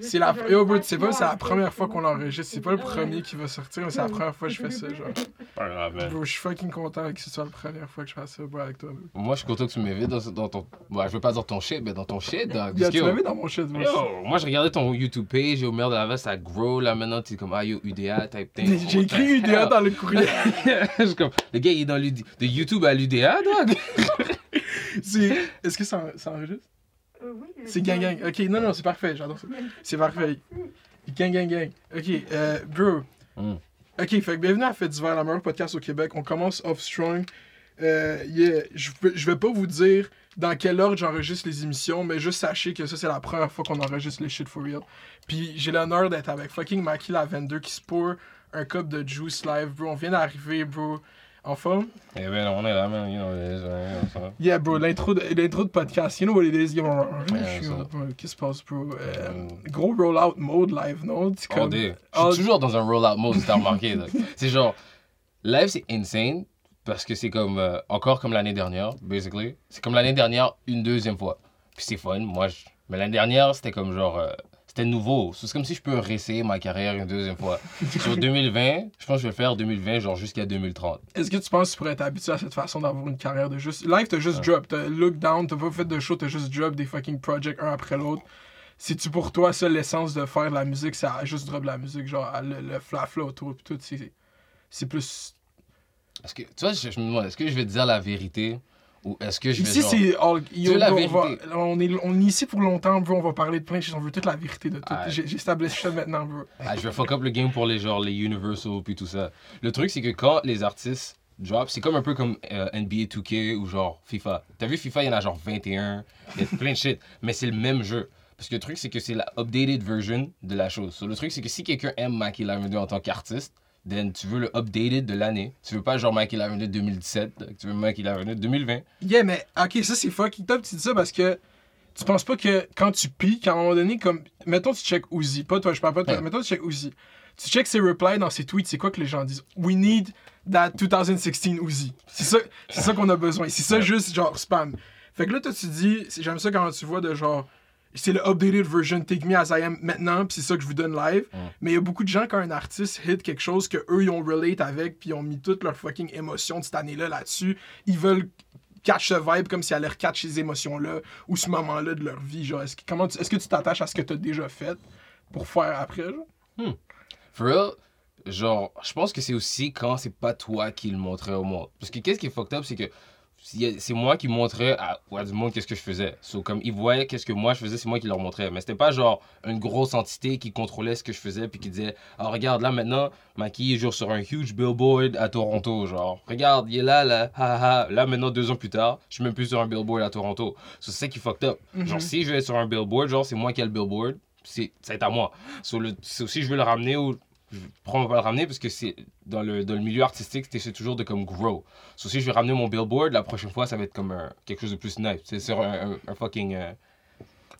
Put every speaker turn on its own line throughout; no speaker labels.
C'est la,
le
tu sais
fasse
pas, c'est la
moi,
première fois qu'on
c'est
l'enregistre. C'est pas le premier qui va sortir, mais c'est la première fois que je fais ça, genre.
Pas grave, man.
Bro, je suis fucking content que ce soit la première fois que je fasse ça, bro, avec toi. bro.
Moi, je suis content que tu m'invites dans, dans ton. Ouais, je veux pas dire ton shit, mais dans ton shit, Parce que,
tu dans mon shit, bro.
yo, moi, je regardais ton YouTube page, yo, merde, la veste, ça grow, là, maintenant, t'es comme, ah, yo, UDA, type thing.
J'ai écrit UDA dans le courrier.
Je suis comme, le gars, il est dans l'UDA. De YouTube à l'UDA, dog.
C'est- Est-ce que ça, ça enregistre?
Oui,
C'est gang gang. Ok, non, non, c'est parfait, j'adore ça. C'est parfait. Gang gang gang. Ok, euh, bro.
Mm.
Ok, fait que bienvenue à Fête d'hiver, la meilleure podcast au Québec. On commence off strong. Euh, yeah, je, vais- je vais pas vous dire dans quel ordre j'enregistre les émissions, mais juste sachez que ça, c'est la première fois qu'on enregistre les shit for real. Puis j'ai l'honneur d'être avec fucking Maki la 22 qui se pour un cup de juice live, bro. On vient d'arriver, bro. En forme?
Eh ben, on est là, man, you know, it is, ouais, on s'en va.
Yeah, bro, l'intro de, l'intro de podcast. You know what it is? Yo, bro, Qu'est-ce qui se passe, bro? Euh,
Euh,
gros roll-out mode live, non? C'est comme-.
Je
all-
suis toujours dans un roll-out mode, si t'as remarqué. C'est genre, live, c'est insane, parce que c'est comme, euh, encore comme l'année dernière, basically. C'est comme l'année dernière, une deuxième fois. Puis c'est fun, moi, je... mais l'année dernière, c'était comme genre, euh, c'était nouveau. C'est comme si je peux réessayer ma carrière une deuxième fois. Sur 2020, je pense que je vais le faire 2020, genre jusqu'à 2030.
Est-ce que tu penses que tu pourrais être habitué à cette façon d'avoir une carrière de juste. Live, t'as juste drop. T'as look down, t'as pas fait de show, t'as juste drop des fucking projects un après l'autre. C'est-tu pour toi ça l'essence de faire de la musique, c'est juste drop de la musique, genre le, le flafla autour pis tout, c'est. C'est plus.
Est-ce que, tu vois, je, je me demande, est-ce que je vais te dire la vérité, ou est-ce que je vais
Ici,
genre...
c'est. all-
la
on, va- on, est, on est ici pour longtemps, bro. On va parler de plein de choses. On veut toute la vérité de tout. J'ai ça maintenant, bro.
Ah, je vais fuck up le game pour les genre les Universal puis tout ça. Le truc c'est que quand les artistes drop, c'est comme un peu comme euh, NBA 2K ou genre FIFA. T'as vu FIFA, il y en a genre 21, il y a plein de shit, mais c'est le même jeu. Parce que le truc c'est que c'est la updated version de la chose. So, le truc c'est que si quelqu'un aime Mikey Lavender en tant qu'artiste, then tu veux le updated de l'année. Tu veux pas genre Mikey Lavender 2017, tu veux Mikey Lavender 2020.
Yeah, mais ok, ça c'est fucking top, tu dis ça parce que tu penses pas que quand tu piques, à un moment donné, comme. Mettons, tu check Uzi, pas toi, je parle pas de toi,
Ouais.
mettons, tu check Uzi. Tu check ses replies dans ses tweets, c'est quoi que les gens disent? We need that 2016 Uzi. C'est ça, ça qu'on a besoin. C'est ça
Ouais.
juste genre spam. Fait que là, toi, tu dis, j'aime ça quand tu vois de genre. C'est le updated version, take me as I am maintenant, puis c'est ça que je vous donne live.
Mm.
Mais il y a beaucoup de gens quand un artiste hit quelque chose que eux ils ont relate avec, puis ils ont mis toute leur fucking émotion de cette année-là là-dessus. Ils veulent catch ce vibe comme si elle leur catch ces émotions-là ou ce moment-là de leur vie. Genre, est-ce que, comment tu- est-ce que tu t'attaches à ce que tu as déjà fait pour faire après, genre?
For real, genre, je pense que c'est aussi quand c'est pas toi qui le montrais au monde. Parce que qu'est-ce qui est fucked up, c'est que c'est moi qui montrais à, à du monde qu'est-ce que je faisais. So, comme ils voyaient qu'est-ce que moi je faisais, c'est moi qui leur montrais. Mais c'était pas genre une grosse entité qui contrôlait ce que je faisais puis qui disait Ah, regarde, là maintenant, Maki joue sur un huge billboard à Toronto. Genre, regarde, il est là, là, ha, ha, ha. Là maintenant, deux ans plus tard, je suis même plus sur un billboard à Toronto. So, c'est ça qui fucked up. Genre, si je vais sur un billboard, genre, c'est moi qui ai le billboard, c'est c'est à moi. So, le, so, si je veux le ramener je prends pas le ramener parce que c'est dans le, dans le milieu artistique, c'est toujours de comme grow. So, si je vais ramener mon billboard, la prochaine fois, ça va être comme un- quelque chose de plus nice. C'est sur un, un, un fucking. euh,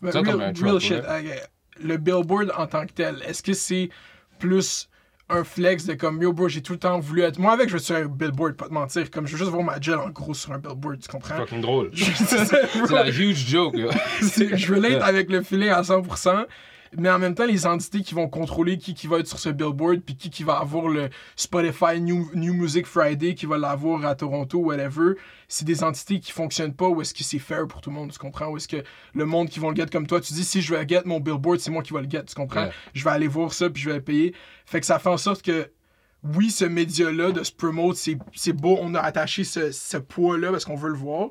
Mais
Ça,
real,
comme un
real shit. ok. Le billboard en tant que tel, est-ce que c'est plus un flex de comme yo bro, j'ai tout le temps voulu être. Moi avec, je veux sur un billboard, pas te mentir. Comme je veux juste voir ma gel en gros sur un billboard, tu comprends?
fucking drôle.
C'est
la huge joke.
je relate avec le feeling à 100%. Mais en même temps, les entités qui vont contrôler qui, qui va être sur ce billboard, puis qui, qui va avoir le Spotify New, New Music Friday, qui va l'avoir à Toronto, whatever, c'est des entités qui fonctionnent pas, ou est-ce que c'est fair pour tout le monde, tu comprends? Ou est-ce que le monde qui vont le get comme toi, tu dis si je vais get mon billboard, c'est moi qui vais le get, tu comprends?
Ouais.
Je vais aller voir ça, puis je vais le payer. Fait que ça fait en sorte que oui, ce média-là de se promote, c'est c'est beau, on a attaché ce, ce poids-là parce qu'on veut le voir.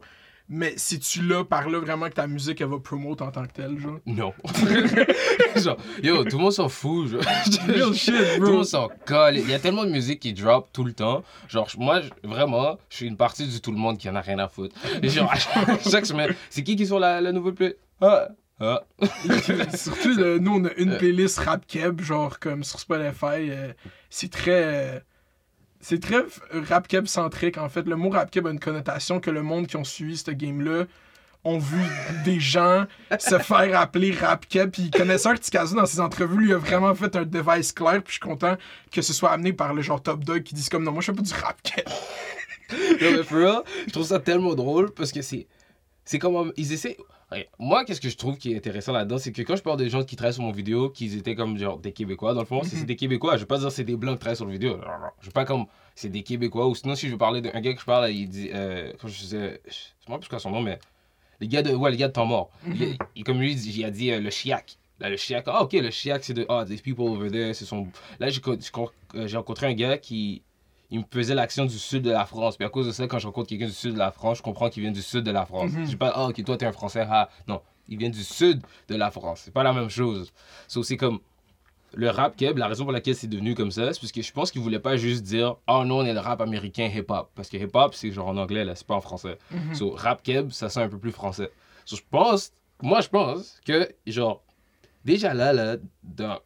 Mais si tu là par là vraiment que ta musique elle va promote en tant que telle, genre?
Non. genre, yo, tout le monde s'en fout. genre.
Real shit,
Tout le
bro.
monde s'en colle. Il y a tellement de musique qui drop tout le temps. Genre, moi, vraiment, je suis une partie du tout le monde qui en a rien à foutre. Et genre, chaque- semaine, c'est qui qui sur la, la nouvelle play? Ah, ah.
Surtout, euh, nous, on a une playlist rap keb, genre comme sur Spotify. euh, c'est très. euh, c'est très f- rap centrique, en fait. Le mot rap a une connotation que le monde qui ont suivi ce game-là ont vu des gens se faire appeler rap. Puis connaisseur Tikazo, dans ses entrevues, lui a vraiment fait un device clair. Puis je suis content que ce soit amené par le genre Top Dog qui disent comme non, moi je fais pas du rap.
Non, mais for real, je trouve ça tellement drôle parce que c'est. C'est comme. Ils essaient. Moi, qu'est-ce que je trouve qui est intéressant là-dedans, c'est que quand je parle des gens qui travaillent sur mon vidéo, qu'ils étaient comme genre des Québécois, dans le fond, c'est- c'est des Québécois. Je vais pas dire c'est des blancs qui travaillent sur le vidéo. Je vais pas comme c'est des Québécois. Ou sinon, si je veux parler d'un gars que je parle, il dit. Euh, quand je faisais. Je sais pas plus quoi son nom, mais. Les gars de. Ouais, les gars de temps mort. il, il- comme lui, il a dit euh, le Chiac. Là, le Chiac. Ah, ok, le Chiac, c'est de. Ah, these people over there, c'est son. Là, j'ai euh, j'ai rencontré un gars qui. Il me faisait l'action du sud de la France. Puis à cause de ça, quand je rencontre quelqu'un du sud de la France, je comprends qu'il vient du sud de la France.
Mhm.
Je dis pas, ah, ok, toi, t'es un Français. Ah, non. Il vient du sud de la France. C'est pas la même chose. So, c'est comme. Le rap keb, la raison pour laquelle c'est devenu comme ça, c'est parce que je pense qu'il voulait pas juste dire Oh non, on est le rap américain hip-hop. Parce que hip-hop, c'est genre en anglais, là, c'est pas en français. So, rap keb, ça sent un peu plus français. So, je pense, moi je pense que, genre, déjà là, là, dans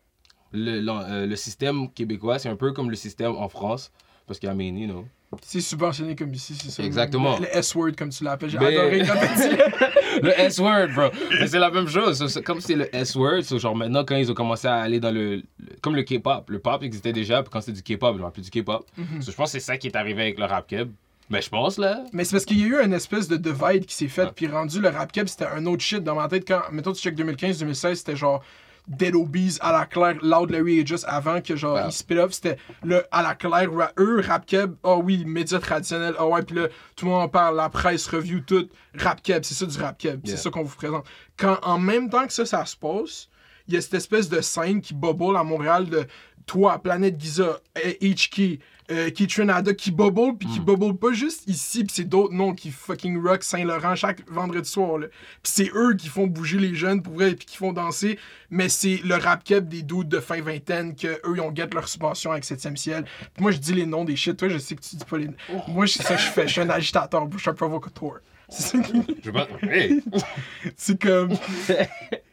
le, euh, le système québécois, c'est un peu comme le système en France. Parce qu'il y a mean, you know.
C'est subventionné comme ici, c'est ça.
Exactement.
Le, le S-word, comme tu l'appelles. J'ai
Mais-
adoré dit le-
S-word, bro. Mais c'est la même chose. C'est- comme c'est le S-word, so, genre maintenant, quand ils ont commencé à aller dans le. comme le K-pop. Le pop existait déjà, puis quand c'était du K-pop, ils ont appelé du K-pop.
Mhm.
So, je pense que c'est ça qui est arrivé avec le rap keb. Mais je pense, là.
Mais c'est parce qu'il y a eu une espèce de divide qui s'est fait,
Ouais.
puis rendu le rap cap, c'était un autre shit dans ma tête. Quand, mettons, tu check 2015-2016, c'était genre Dead Obies, à la claire, Loud Larry et juste avant que genre
Ouais.
ils split off, c'était le à la claire, ra- eux, rap keb, oh oui, médias traditionnels, oh ouais, puis là, tout le monde en parle, la presse, review, tout, rap keb, c'est ça du rap keb,
Yeah.
c'est ça qu'on vous présente. Quand en même temps que ça, ça se passe, il y a cette espèce de scène qui bubble à Montréal de toi, Planète Giza, HK, euh, qui Trinada, qui bubble, puis qui
Mm.
bubble pas juste ici, puis c'est d'autres noms qui fucking rock Saint-Laurent chaque vendredi soir. là. Puis c'est eux qui font bouger les jeunes pour vrai, puis qui font danser, mais c'est le rap cap des doutes de fin vingtaine que eux ils ont get leur subvention avec 7e ciel. Puis moi je dis les noms des shit, toi je sais que tu dis pas les Moi c'est ça que je fais, je suis un agitateur, je suis un provocateur. C'est ça qui-
Je veux pas. Hey!
c'est comme.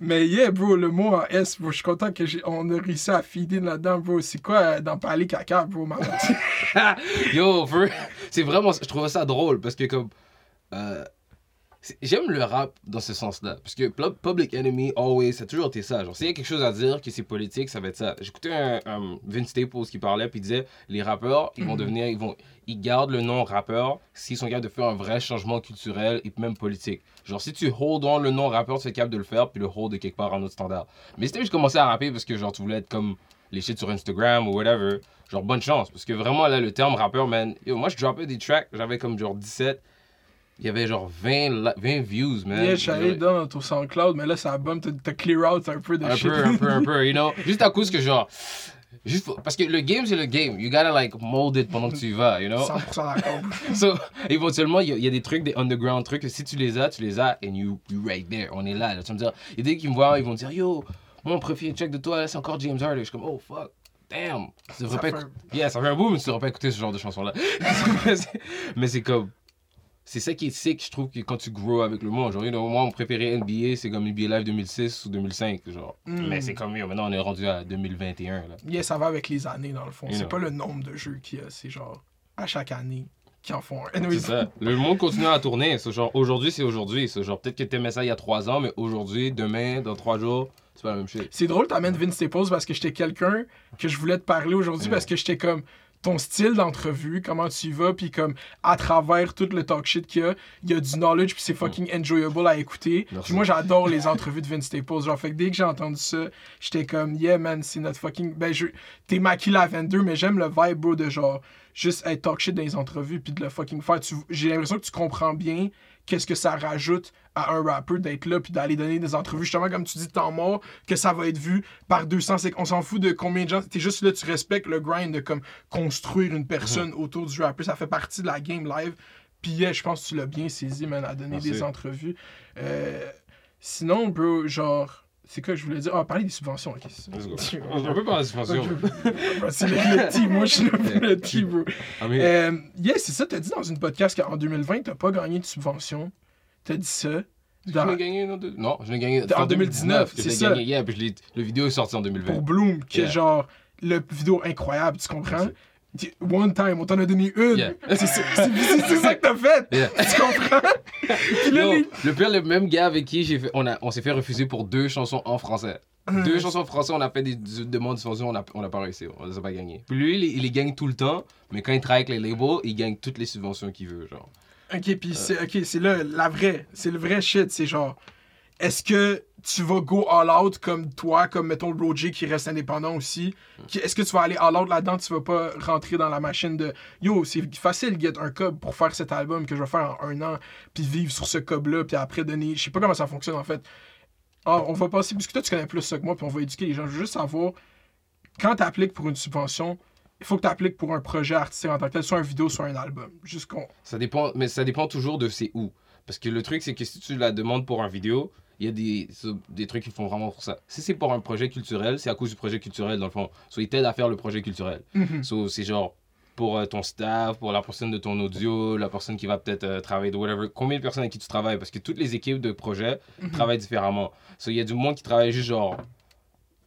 Mais yeah, bro, le mot en S, bro, je suis content qu'on a réussi à feeder là-dedans, bro. C'est quoi euh, d'en parler caca, bro, man?
Yo, c'est vraiment. Je trouve ça drôle parce que, comme. euh, J'aime le rap dans ce sens-là. Parce que Pub- Public Enemy, always, ça a toujours été ça. Genre, s'il y a quelque chose à dire, que c'est politique, ça va être ça. J'écoutais un, un Vince Staples qui parlait, puis il disait les rappeurs, ils vont
Mhm.
devenir. Ils, vont, ils gardent le nom rappeur s'ils sont capables de faire un vrai changement culturel et même politique. Genre, si tu hold on le nom rappeur, tu es capable de le faire, puis le hold de quelque part en autre standard. Mais si t'as juste commencé à rapper parce que, genre, tu voulais être comme les shit sur Instagram ou whatever, genre, bonne chance. Parce que vraiment, là, le terme rappeur, man, yo, moi, je droppais des tracks, j'avais comme genre 17. Il y avait genre 20, li- 20 views, man.
Yeah, je suis dans ton SoundCloud, mais là, ça t'as clear out un peu de
un
shit.
peu, un peu, un peu, you know. Juste à cause que, genre. Juste pour- parce que le game, c'est le game. You gotta, like, mold it pendant que tu y vas, you know.
100% d'accord.
So, éventuellement, il y, a- il y a des trucs, des underground trucs, que si tu les as, tu les as, and you, you right there. On est là, là. Tu vas me dire, il y a des qui me voient, ils vont me dire, yo, mon préféré check de toi, là, c'est encore James Harden. Je suis comme, oh, fuck. Damn, tu devrais
Ça
pas écouter- Yeah, ça fait un bout, mais tu devrais pas écouter ce genre de c'est- mais c'est comme. C'est ça qui est sick, je trouve, que quand tu grow avec le monde. Genre, you know, moi, mon préféré NBA, c'est comme NBA Live 2006 ou 2005. Genre.
Mm.
Mais c'est comme, yo, maintenant, on est rendu à 2021. Là.
Yeah, ça va avec les années, dans le fond. C'est pas le nombre de jeux qu'il y a, c'est genre à chaque année qui en font un. Anyway,
C'est ça. Le monde continue à tourner. C'est genre, aujourd'hui, c'est aujourd'hui. C'est genre, peut-être que t'aimais ça il y a trois ans, mais aujourd'hui, demain, dans trois jours, c'est pas la même chose.
C'est drôle, t'amènes Vince Staples parce que j'étais quelqu'un que je voulais te parler aujourd'hui
Ouais.
parce que j'étais comme ton style d'entrevue, comment tu y vas, puis comme à travers tout le talk shit qu'il y a, il y a du knowledge, puis c'est fucking enjoyable à écouter. Puis moi, j'adore les entrevues de Vince Staples. Genre, fait que dès que j'ai entendu ça, j'étais comme, yeah, man, c'est notre fucking. Ben, je... t'es Maki Lavender, mais j'aime le vibe, bro, de genre, juste être talk shit dans les entrevues, puis de le fucking faire. Tu- J'ai l'impression que tu comprends bien qu'est-ce que ça rajoute à un rappeur d'être là puis d'aller donner des entrevues. Justement comme tu dis temps mort que ça va être vu par 200 c'est qu'on s'en fout de combien de gens. T'es juste là tu respectes le grind de comme construire une personne autour du rappeur ça fait partie de la game live. Puis yeah, je pense que tu l'as bien saisi man à donner
Merci.
des entrevues. Euh, sinon bro genre c'est quoi que je voulais dire? Ah parler des subventions ok.
On peut parler de subvention.
c'est le, petit moi je suis le petit bro. Euh, yeah, c'est ça, t'as dit dans une podcast qu'en 2020, t'as pas gagné de subvention. T'as dit ça?
je
Dans-
l'ai gagné en deux- Non, je l'ai gagné
En 2019,
que je
c'est ça.
gagné hier, puis je le vidéo est sorti en 2020.
pour Bloom, qui est
Yeah.
genre le vidéo incroyable, tu comprends? One time, on t'en a donné une.
Yeah.
C'est ça c'est- c'est- c'est ça que t'as fait.
Yeah.
Tu comprends?
Yo,
les-
le pire, le même gars avec qui j'ai fait, on, a, on s'est fait refuser pour deux chansons en français. Deux chansons en français, on a fait des, des demandes de subvention, on n'a on a pas réussi, on les a pas gagnées. Puis lui, il, il les gagne tout le temps, mais quand il travaille avec les labels, il gagne toutes les subventions qu'il veut, genre.
Ok, puis c'est ok, c'est là la vraie, c'est le vrai shit, c'est genre est-ce que tu vas go all out comme toi, comme mettons Roger qui reste indépendant aussi. Qui- Est-ce que tu vas aller all out là-dedans, tu vas pas rentrer dans la machine de yo, c'est facile get un cob pour faire cet album que je vais faire en un an, puis vivre sur ce cob-là, puis après donner. Je sais pas comment ça fonctionne en fait. Ah, on va passer, parce que toi tu connais plus ça que moi, puis on va éduquer les gens. Je veux juste savoir, quand tu appliques pour une subvention, il faut que tu appliques pour un projet artistique en tant que tel, soit une vidéo, soit un album. Juste.
Ça dépend, mais ça dépend toujours de c'est où. Parce que le truc, c'est que si tu la demandes pour un vidéo, il y a des, des trucs qui font vraiment pour ça. Si c'est pour un projet culturel, c'est à cause du projet culturel, dans le fond. So, ils t'aident à faire le projet culturel. So, c'est genre pour euh, ton staff, pour la personne de ton audio, la personne qui va peut-être euh, travailler de whatever. Combien de personnes avec qui tu travailles? Parce que toutes les équipes de projet travaillent différemment. So, il y a du monde qui travaille juste genre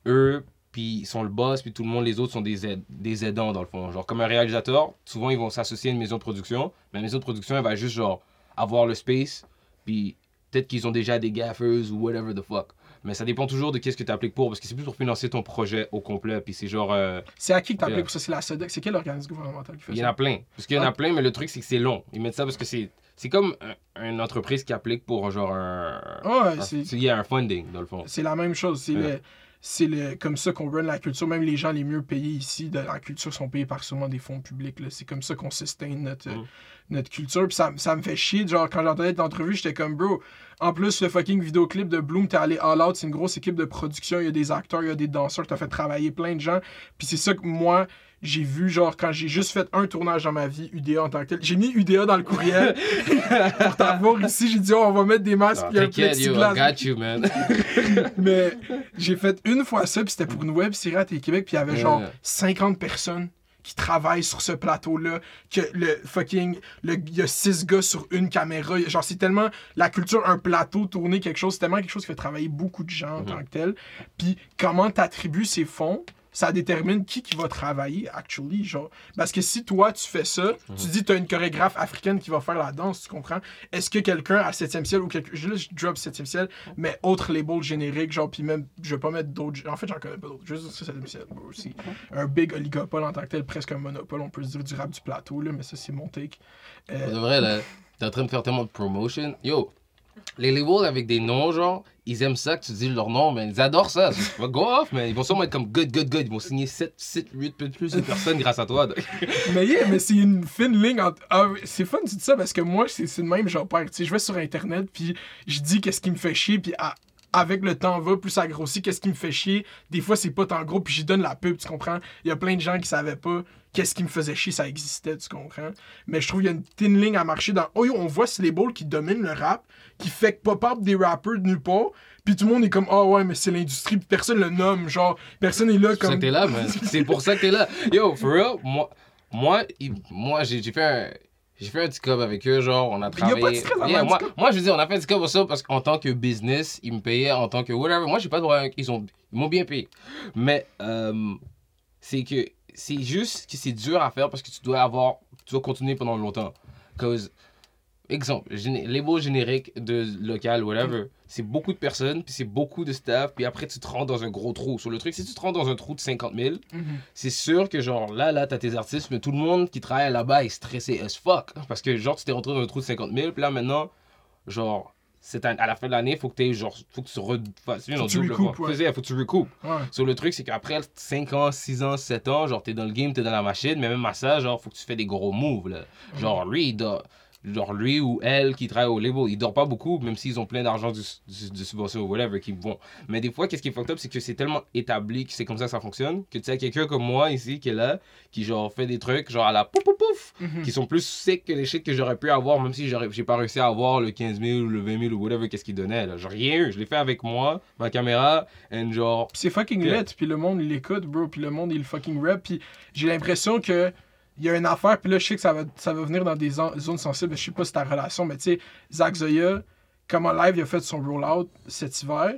eux, puis ils sont le boss, puis tout le monde, les autres sont des, des aidants dans le fond. Genre comme un réalisateur, souvent ils vont s'associer à une maison de production, mais la maison de production elle va juste genre avoir le space, puis peut-être qu'ils ont déjà des gaffers ou whatever the fuck. Mais ça dépend toujours de qu'est-ce que tu appliques pour, parce que c'est plus pour financer ton projet au complet, puis c'est genre. euh,
C'est à qui que t'appliques
Yeah.
pour ça? C'est la SODEC? C'est quel organisme gouvernemental qui fait
il y
ça?
en a plein. Parce qu'il y en a
Ah.
plein, mais le truc, c'est que c'est long. Ils mettent ça parce que c'est. C'est comme un- une entreprise qui applique pour genre un.
Ouais,
un-
c'est-
Il y a un funding, dans le fond.
C'est la même chose. C'est
Ouais.
le- c'est le, comme ça qu'on run la culture. Même les gens les mieux payés ici de la culture sont payés par souvent des fonds publics. là. C'est comme ça qu'on sustain notre,
Mm.
notre culture. Puis ça, ça me fait chier. Genre, quand j'entendais l'entrevue, j'étais comme, bro, en plus, le fucking vidéoclip de Bloom, t'es allé all out. C'est une grosse équipe de production. Il y a des acteurs, il y a des danseurs. T'as fait travailler plein de gens. Puis c'est ça que moi, j'ai vu, genre, quand j'ai juste fait un tournage dans ma vie, UDA en tant que tel. J'ai mis UDA dans le courriel pour t'avoir ici. J'ai dit, oh, on va mettre des masques.
Non,
un
T'inquiète, yo, I got you, man.
Mais j'ai fait une fois ça, puis c'était pour une web série à Télé-Québec, puis il y avait genre
Ouais.
50 personnes qui travaillent sur ce plateau-là, que le fucking. Il y a 6 gars sur une caméra. Genre, c'est tellement. La culture, un plateau tourné, quelque chose, c'est tellement quelque chose qui fait travailler beaucoup de gens en
Mhm.
tant que tel. Puis comment t'attribues ces fonds, ça détermine qui qui va travailler, actually. Genre. Parce que si toi, tu fais ça, tu dis, t'as une chorégraphe africaine qui va faire la danse, tu comprends? Est-ce que quelqu'un à 7e ciel ou quelqu'un. Je je drop 7e ciel, mais autre label générique, genre, puis même, je vais pas mettre d'autres. En fait, j'en connais pas d'autres. Juste ça, 7e ciel, bro, aussi. Un big oligopole en tant que tel, presque un monopole, on peut se dire du rap du plateau, là, mais ça, c'est mon take. Euh,
De vrai, là, t'es en train de faire tellement de promotion. Yo, les labels avec des noms, genre, ils aiment ça que tu dis leur nom, mais ils adorent ça. Go off, mais ils vont sûrement être comme good, good, good. Ils vont signer 7, 7 8, peut-être plus de personnes grâce à toi.
mais yeah, mais c'est une fine ligne entre. Ah, c'est fun, tu dis ça, parce que moi, c'est le même, genre, père. Tu sais, je vais sur Internet, puis je dis qu'est-ce qui me fait chier, puis avec le temps va, plus ça grossit, qu'est-ce qui me fait chier. Des fois, c'est pas tant gros, puis j'y donne la pub, tu comprends? Il y a plein de gens qui savaient pas qu'est-ce qui me faisait chier, ça existait, tu comprends? Mais je trouve qu'il y a une thin ligne à marcher dans. Oh yo, on voit les balls qui dominent le rap, qui fait que pop-up des rappers de nulle part, puis tout le monde est comme, oh ouais, mais c'est l'industrie, puis personne le nomme, genre, personne est là
C'est pour ça
comme.
que t'es là, man. C'est pour ça que t'es là. Yo, for real, moi, moi, moi j'ai fait un. J'ai fait un petit cob avec eux, genre, on a
y a pas de
travaillé.
stress
Yeah, moi, moi, je veux dire, on a fait un petit pour ça parce qu'en tant que business, ils me payaient en tant que whatever. Moi, j'ai pas de ont- ils m'ont bien payé. Mais, euh, c'est que c'est juste que c'est dur à faire parce que tu dois avoir. Tu dois continuer pendant longtemps. Cause, exemple, les beaux génériques de local, whatever, c'est beaucoup de personnes, puis c'est beaucoup de staff, puis après tu te rends dans un gros trou. Sur le truc, si tu te rends dans un trou de 50 000,
Mhm.
c'est sûr que genre là, là, t'as tes artistes, mais tout le monde qui travaille là-bas est stressé as fuck. Parce que genre, tu t'es rentré dans un trou de 50 000, puis là maintenant, genre, c'est à, la fin de l'année, faut que genre, faut que tu refasses une
recoupes, ouais.
Faisais, faut que tu recoupes.
Ouais.
Sur le truc, c'est qu'après 5 ans, 6 ans, 7 ans, genre, t'es dans le game, t'es dans la machine, mais même à ça, genre, faut que tu fais des gros moves, là. Genre, lui, il Genre, lui ou elle qui travaille au label, ils dorment pas beaucoup, même s'ils ont plein d'argent du subvention ou whatever, qui vont. Mais des fois, qu'est-ce qui est fucked up, c'est que c'est tellement établi que c'est comme ça que ça fonctionne, que tu sais, quelqu'un comme moi ici, qui est là, qui genre fait des trucs, genre à la pouf pouf pouf,
Mhm.
qui sont plus sick que les shit que j'aurais pu avoir, même si j'ai pas réussi à avoir le 15 000 ou le 20 000 ou whatever, qu'est-ce qu'ils donnaient, là. J'ai rien eu, je l'ai fait avec moi, ma caméra, and genre.
C'est fucking lit, puis le monde il l'écoute, bro, puis le monde il fucking rap, puis j'ai l'impression que il y a une affaire, puis là je sais que ça va, ça va venir dans des zon- zones sensibles, je sais pas si ta relation, mais tu sais, Zach Zoya, comment live il a fait son rollout cet hiver,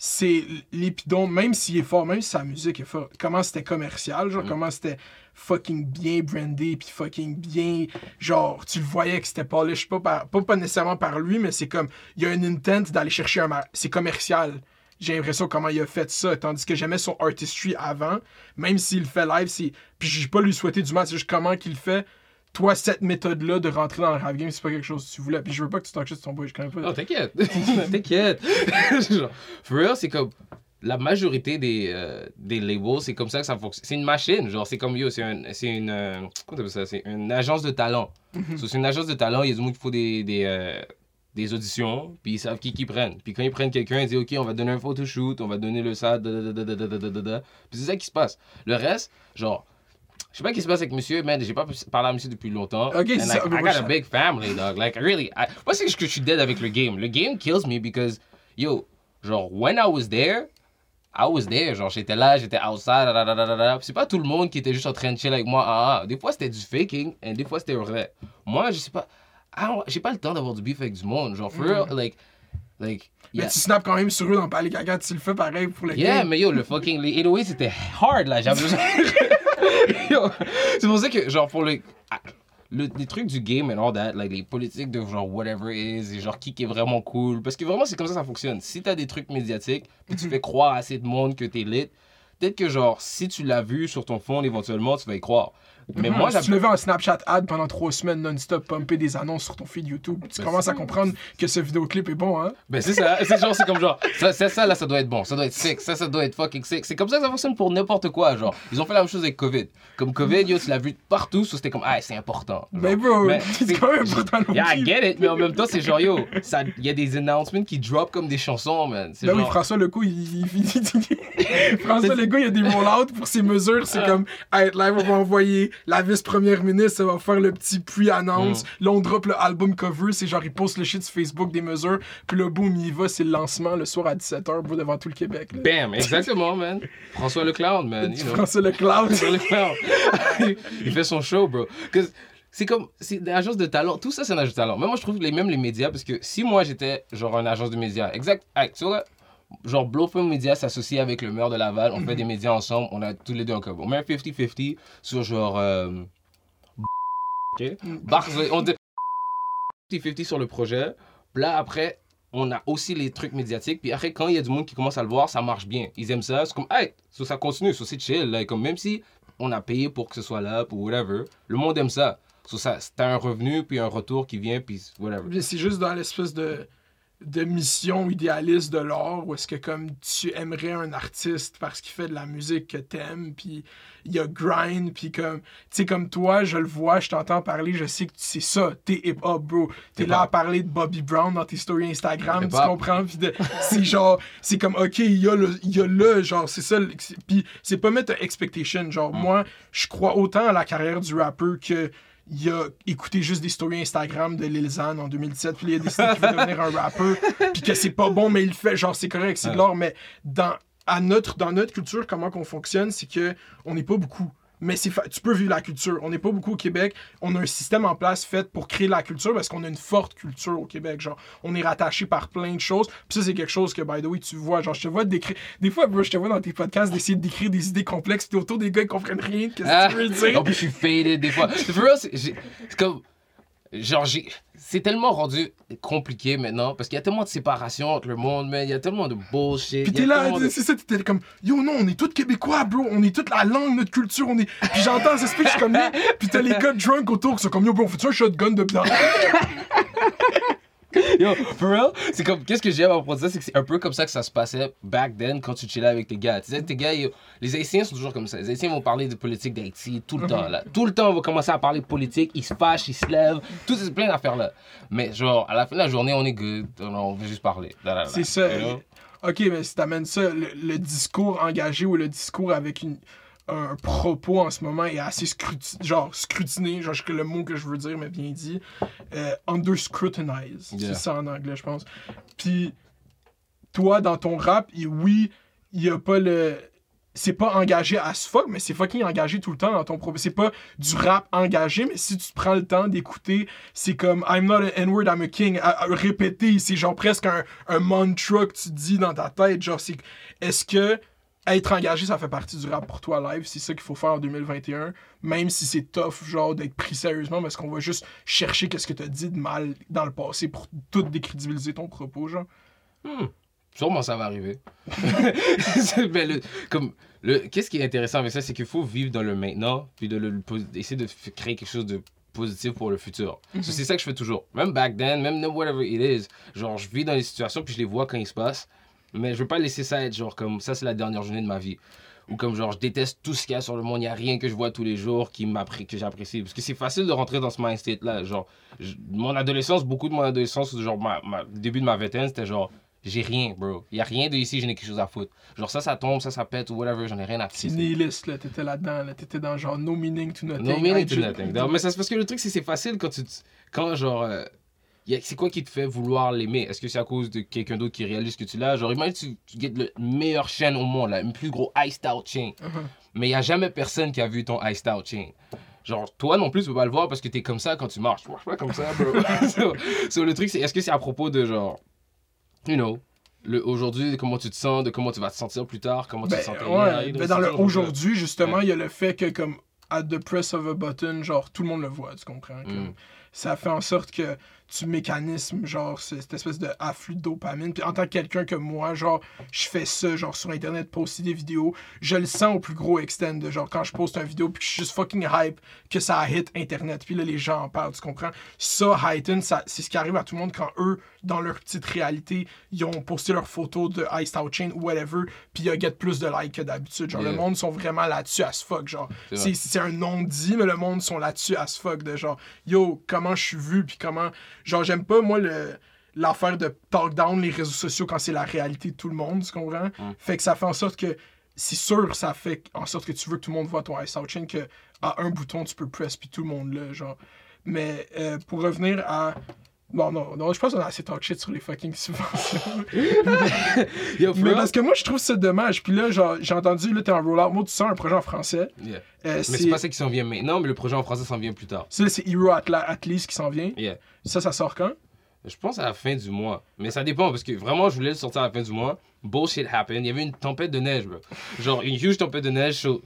c'est l'épidome, même s'il est fort, même si sa musique est forte, comment c'était commercial, genre
Mm.
comment c'était fucking bien brandé, puis fucking bien, genre tu le voyais que c'était polish, pas, par, pas, pas nécessairement par lui, mais c'est comme, il y a une intent d'aller chercher un, c'est commercial. J'ai l'impression comment il a fait ça, tandis que j'aimais son artistry avant, même s'il fait live, c'est, puis j'ai pas lui souhaité du mal, c'est juste comment qu'il fait, toi, cette méthode-là de rentrer dans le rap game, c'est pas quelque chose que tu voulais. Puis je veux pas que tu sur ton boy, je connais pas.
Non, t'inquiète. t'inquiète. Genre, For real, c'est comme. La majorité des, euh, des labels, c'est comme ça que ça fonctionne. C'est une machine. Genre, c'est comme yo, c'est un, c'est une. euh, comment ça? C'est une agence de talent. So, c'est une agence de talent, il y a du monde qui faut des. des euh, des auditions, puis ils savent qui qui prennent. Puis quand ils prennent quelqu'un, ils disent OK, on va donner un photo shoot, on va donner le ça, da, da, da, Puis c'est ça qui se passe. Le reste, genre, je sais pas ce qui se passe avec monsieur, mais j'ai pas parlé à monsieur depuis longtemps.
Ok,
And, like, I got a big family, dog. Like, really, I... moi, c'est que je suis dead avec le game. Le game kills me because, yo, genre, when I was there, I was there, genre j'étais là, j'étais outside, c'est pas tout le monde qui était juste en train de chill avec moi, ah, ah. des fois c'était du faking, et des fois c'était vrai. Moi, je sais pas, I don't- J'ai pas le temps d'avoir du beef avec du monde. Genre, for real, like, like,
Mais
yeah.
tu snaps quand même sur eux dans Palais Gaga, tu le fais pareil pour le
Yeah,
game.
mais yo, le fucking. Les 808, c'était hard, là. J'avais besoin. Yo, c'est pour ça que, genre, pour le. le- les trucs du game and all that, like, les politiques de genre whatever it is, et genre qui qui est vraiment cool. Parce que vraiment, c'est comme ça que ça fonctionne. Si t'as des trucs médiatiques, puis tu fais croire à assez de monde que t'es lit, peut-être que, genre, si tu l'as vu sur ton fond, éventuellement, tu vas y croire. Mais moi,
si tu
j'appelle.
le fais en Snapchat ad pendant trois semaines non-stop, pumper des annonces sur ton feed YouTube, tu
Ben,
commences à comprendre que ce vidéoclip est bon, hein?
Ben c'est ça, c'est genre, c'est comme genre, ça, ça, ça, là, ça doit être bon, ça doit être sick, ça, ça doit être fucking sick. C'est comme ça que ça fonctionne pour n'importe quoi, genre. Ils ont fait la même chose avec Covid. Comme Covid, yo, tu l'as vu partout, so c'était comme, ah, c'est important. genre.
Mais bro, c'est quand même important
Yeah, I get it, mais en même temps, c'est genre, yo, il y a des announcements qui drop comme des chansons, man.
Ben oui, François Legault, il, il, il- François Il y a des roll-outs pour ses mesures. C'est comme, hey, live, on va envoyer la vice-première ministre, elle va faire le petit pre-announce. Là, on drop le album cover. C'est genre, il poste le shit sur Facebook des mesures. Puis le boom, il y va, c'est le lancement le soir à 17h, bro, devant tout le Québec. là.
bam, exactement, man. François le clown, man, you know.
François Lecloud.
François il fait son show, bro. 'Cause c'est comme, c'est une agence de talent. Tout ça, c'est une agence de talent. Mais moi, je trouve les, même les médias, parce que si moi, j'étais genre une agence de médias, exact, hey, tu vois, genre Blowfilm Media s'associe avec le maire de Laval, on fait des médias ensemble, on a tous les deux un club. On met un 50-50 sur genre. Euh, ok? Barz- on dit 50-50 sur le projet. Là, après, on a aussi les trucs médiatiques. Puis après, quand il y a du monde qui commence à le voir, ça marche bien. Ils aiment ça. C'est comme, hey, so ça continue, so c'est chill. là. Comme même si on a payé pour que ce soit là, pour whatever, le monde aime ça. So ça, t'as un revenu, puis un retour qui vient, puis whatever.
Mais C'est juste dans l'espèce de, de mission idéaliste de l'art où est-ce que comme tu aimerais un artiste parce qu'il fait de la musique que t'aimes, puis il y a grind, puis comme, tu sais, comme toi, je le vois, je t'entends parler, je sais que c'est ça, t'es hip-hop, bro. T'es là à parler de Bobby Brown dans tes stories Instagram, tu comprends? Puis c'est genre, c'est comme, ok, il y a le, il y a le, genre, c'est ça, puis c'est pas mettre expectation, genre,
Mm.
moi, je crois autant à la carrière du rappeur que il a écouté juste des stories Instagram de Lil Xan en 2017, puis il a décidé qu'il veut devenir un rappeur, puis que c'est pas bon, mais il le fait, genre c'est correct, c'est de l'art, mais dans, à notre, dans notre culture, comment qu'on fonctionne, c'est que on n'est pas beaucoup. Mais c'est fa- tu peux vivre la culture. On n'est pas beaucoup au Québec. On a un système en place fait pour créer la culture parce qu'on a une forte culture au Québec. Genre, on est rattaché par plein de choses. Puis ça, c'est quelque chose que, by the way, tu vois. Genre, je te vois décrire. Des fois, bro, je te vois dans tes podcasts d'essayer de décrire des idées complexes. Puis autour des gars qui comprennent rien. Qu'est-ce
Ah,
que tu veux dire?
en plus, je suis faded des fois. C'est comme. Genre, c'est tellement rendu compliqué maintenant parce qu'il y a tellement de séparation entre le monde, mais il y a tellement de bullshit.
Puis t'es là,
de-
c'est ça, t'étais comme, yo, non, on est tous québécois, bro, on est toute la langue, notre culture, on est. Puis j'entends ce speech, comme, là, puis t'as les gars drunk autour qui sont comme, yo, bro, on fait un shotgun de bière?
Yo, for real, c'est comme, qu'est-ce que j'aime à propos de ça, c'est que c'est un peu comme ça que ça se passait back then quand tu chillais avec tes gars. Tu sais, tes gars, yo, les Haïtiens sont toujours comme ça. Les Haïtiens vont parler de politique d'Haïti tout le temps, là. Tout le temps, on va commencer à parler de politique, ils se fâchent, ils se lèvent, tout c'est plein d'affaires là. Mais genre, à la fin de la journée, on est good, on veut juste parler.
C'est ça.
You know?
Ok, mais si t'amènes ça, le, le discours engagé ou le discours avec une, un propos en ce moment est assez scruti genre scrutiné, genre le mot que je veux dire, mais bien dit. Euh, under scrutinize.
Yeah.
C'est ça en anglais, je pense. Puis, toi, dans ton rap, et oui, il y a pas le. C'est pas engagé as fuck, mais c'est fucking engagé tout le temps dans ton propos. C'est pas du rap engagé, mais si tu prends le temps d'écouter, c'est comme I'm not an N-word, I'm a king. À, à répéter, c'est genre presque un, un mantra que tu dis dans ta tête. Genre, c'est. Est-ce que être engagé, ça fait partie du rap pour toi live? C'est ça qu'il faut faire en 2021. Même si c'est tough, genre, d'être pris sérieusement, parce qu'on va juste chercher qu'est-ce que t'as dit de mal dans le passé pour tout décrédibiliser ton propos, genre.
Sûrement ça va arriver. Mais le- comme, le, qu'est-ce qui est intéressant avec ça, c'est qu'il faut vivre dans le maintenant, puis de le, essayer de créer quelque chose de positif pour le futur.
Mhm.
So, c'est ça que je fais toujours. Même back then, même no- whatever it is. Genre, je vis dans les situations puis je les vois quand ils se passent. Mais je veux pas laisser ça être genre comme ça, c'est la dernière journée de ma vie. Ou comme genre, je déteste tout ce qu'il y a sur le monde. Il n'y a rien que je vois tous les jours qui que j'apprécie. Parce que c'est facile de rentrer dans ce mind state-là. Genre, je- mon adolescence, beaucoup de mon adolescence, genre, ma, ma- le début de ma vingtaine, c'était genre, j'ai rien, bro. Il n'y a rien de ici, j'en ai quelque chose à foutre. Genre, ça, ça tombe, ça, ça pète ou whatever, j'en ai rien à foutre.
nihiliste, là. T'étais là-dedans, là. T'étais dans genre no meaning to nothing.
No meaning to nothing. mais ça, c'est parce que le truc, c'est c'est facile quand tu. Quand, genre. euh, c'est quoi qui te fait vouloir l'aimer? Est-ce que c'est à cause de quelqu'un d'autre qui réalise que tu l'as? Genre, imagine tu, tu get le meilleur chaîne au monde, une plus gros iced out chain.
Uh-huh.
Mais il n'y a jamais personne qui a vu ton iced out chain. Genre, toi non plus, tu peux pas le voir parce que t'es comme ça quand tu marches. Tu marches pas comme ça, bro. so, so, le truc, c'est est-ce que c'est à propos de genre. You know. Aujourd'hui, de comment tu te sens, de comment tu vas te sentir plus tard, comment tu
Ben,
te sentais
ouais,
hier, you know,
ben, dans le aujourd'hui, justement, il y a le fait que, comme, at the press of a button, genre, tout le monde le voit, tu comprends? Comme,
Mm.
Ça fait en sorte que tu mécanismes, genre, ce- cette espèce de afflux de dopamine. Puis en tant que quelqu'un comme moi, genre, je fais ça, genre, sur Internet, poster des vidéos, je le sens au plus gros extent, de, genre, quand je poste une vidéo, puis que je suis juste fucking hype, que ça a hit Internet, puis là, les gens en parlent, tu comprends? Ça, heighten, ça, c'est ce qui arrive à tout le monde quand eux, dans leur petite réalité, ils ont posté leur photo de Iced Out Chain ou whatever, puis ils get plus de likes que d'habitude. Genre,
Yeah.
le monde sont vraiment là-dessus as fuck, genre.
C'est.
C'est un nom dit, mais le monde sont là-dessus as fuck, de genre, yo, comment je suis vu, puis comment. Genre, j'aime pas, moi, le l'affaire de talk down les réseaux sociaux quand c'est la réalité de tout le monde, tu comprends?
Mm.
Fait que ça fait en sorte que, c'est sûr, ça fait en sorte que tu veux que tout le monde voit ton Ice Out Chain, que à un bouton, tu peux press, puis tout le monde là, genre. Mais euh, pour revenir à. Bon, non, non, je pense qu'on a assez talk shit sur les fucking subventions.
Yo,
Mais parce que moi, je trouve ça dommage. Puis là, j'ai entendu, là, t'es en rollout mode, tu sens un projet en français.
Yeah.
Euh,
Mais
c'est
c'est pas ça qui s'en vient maintenant, mais le projet en français s'en vient plus tard.
ça, c'est Hero Atla Atlas qui s'en vient.
Yeah.
Ça, ça sort quand?
Je pense à la fin du mois. Mais ça dépend parce que vraiment, je voulais le sortir à la fin du mois. Bullshit happened. Il y avait une tempête de neige, bro. Genre, une huge tempête de neige. so-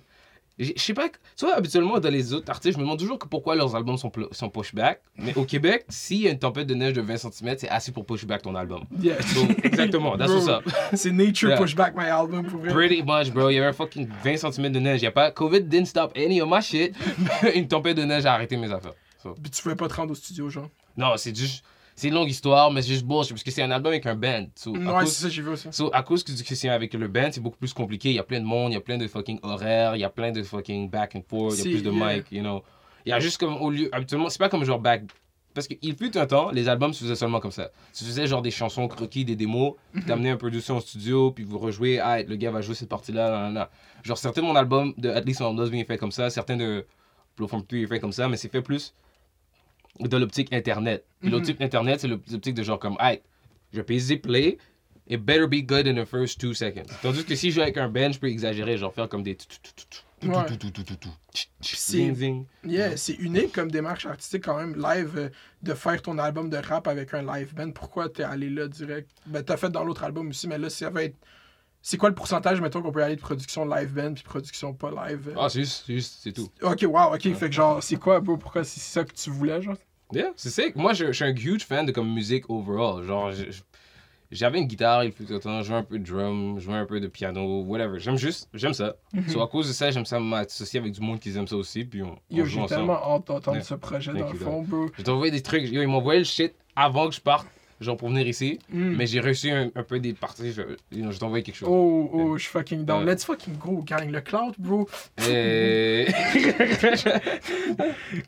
Je sais pas, tu vois, habituellement, dans les autres artistes, je me demande toujours que pourquoi leurs albums sont, sont pushback. Mais au Québec, s'il y a une tempête de neige de 20 cm, c'est assez pour pushback ton album.
Yeah.
Exactement, that's what's up.
c'est Nature
Yeah.
Push Back My Album pour vrai.
Pretty much, bro. Il y avait un fucking 20 cm de neige. Il y a pas. COVID didn't stop any of my shit. une tempête de neige a arrêté mes affaires. So.
Puis tu pouvais pas te rendre au studio, genre.
Non, c'est juste. C'est une longue histoire, mais c'est juste bullshit parce que c'est un album avec un band. So, à
Ouais,
cause-
c'est ça, j'ai vu aussi.
So, à cause que c'est avec le band, c'est beaucoup plus compliqué. Il y a plein de monde, il y a plein de fucking horaires, il y a plein de fucking back and forth, il y a plus de
yeah.
mic, you know. Il y a juste comme au lieu. Habituellement, c'est pas comme genre back. Parce qu'il fut un temps, les albums se faisaient seulement comme ça. Tu faisais genre des chansons croquis, des démos, puis t'amenais un producer en studio, puis vous rejouez, ah, le gars va jouer cette partie-là, là, là, là. Genre, certains de mon album de At Least On Does bien fait comme ça, certains de Blow From 3 est fait comme ça, mais c'est fait plus de l'optique internet. Puis
Mhm.
l'optique internet, c'est l'optique de genre comme, hey, je vais payer play, it better be good in the first two seconds. Tandis que si je joue avec un band, je peux exagérer, genre faire comme des.
Yeah, c'est unique comme démarche artistique quand même, live, euh, de faire ton album de rap avec un live band. Pourquoi t'es allé là direct? Ben, t'as fait dans l'autre album aussi, mais là, ça va être. C'est quoi le pourcentage, mettons, qu'on peut aller de production live band puis production pas live?
Ah, c'est juste, c'est juste, c'est tout.
Ok, wow, ok. Fait que genre, c'est quoi, bro? Pourquoi c'est ça que tu voulais, genre?
Yeah, c'est ça. Moi, je, je suis un huge fan de comme musique overall. Genre, j'avais une guitare, il fut un temps, je jouais un peu de drum, je jouais un peu de piano, whatever. J'aime juste, j'aime ça. So, à cause de ça, j'aime ça m'associer avec du monde qui aime ça aussi, puis on,
Yo, j'ai tellement hâte d'entendre
Yeah.
ce projet
Thank
dans le
you,
fond, bro.
Je envoyé des trucs. Yo, ils envoyé le shit avant que je parte, genre pour venir ici.
Mm.
Mais j'ai reçu un, un peu des parties. Je, je t'ai envoyé quelque chose.
Oh, oh, je suis fucking down.
Ouais.
Let's fucking go, gang. Le cloud, bro.
Et...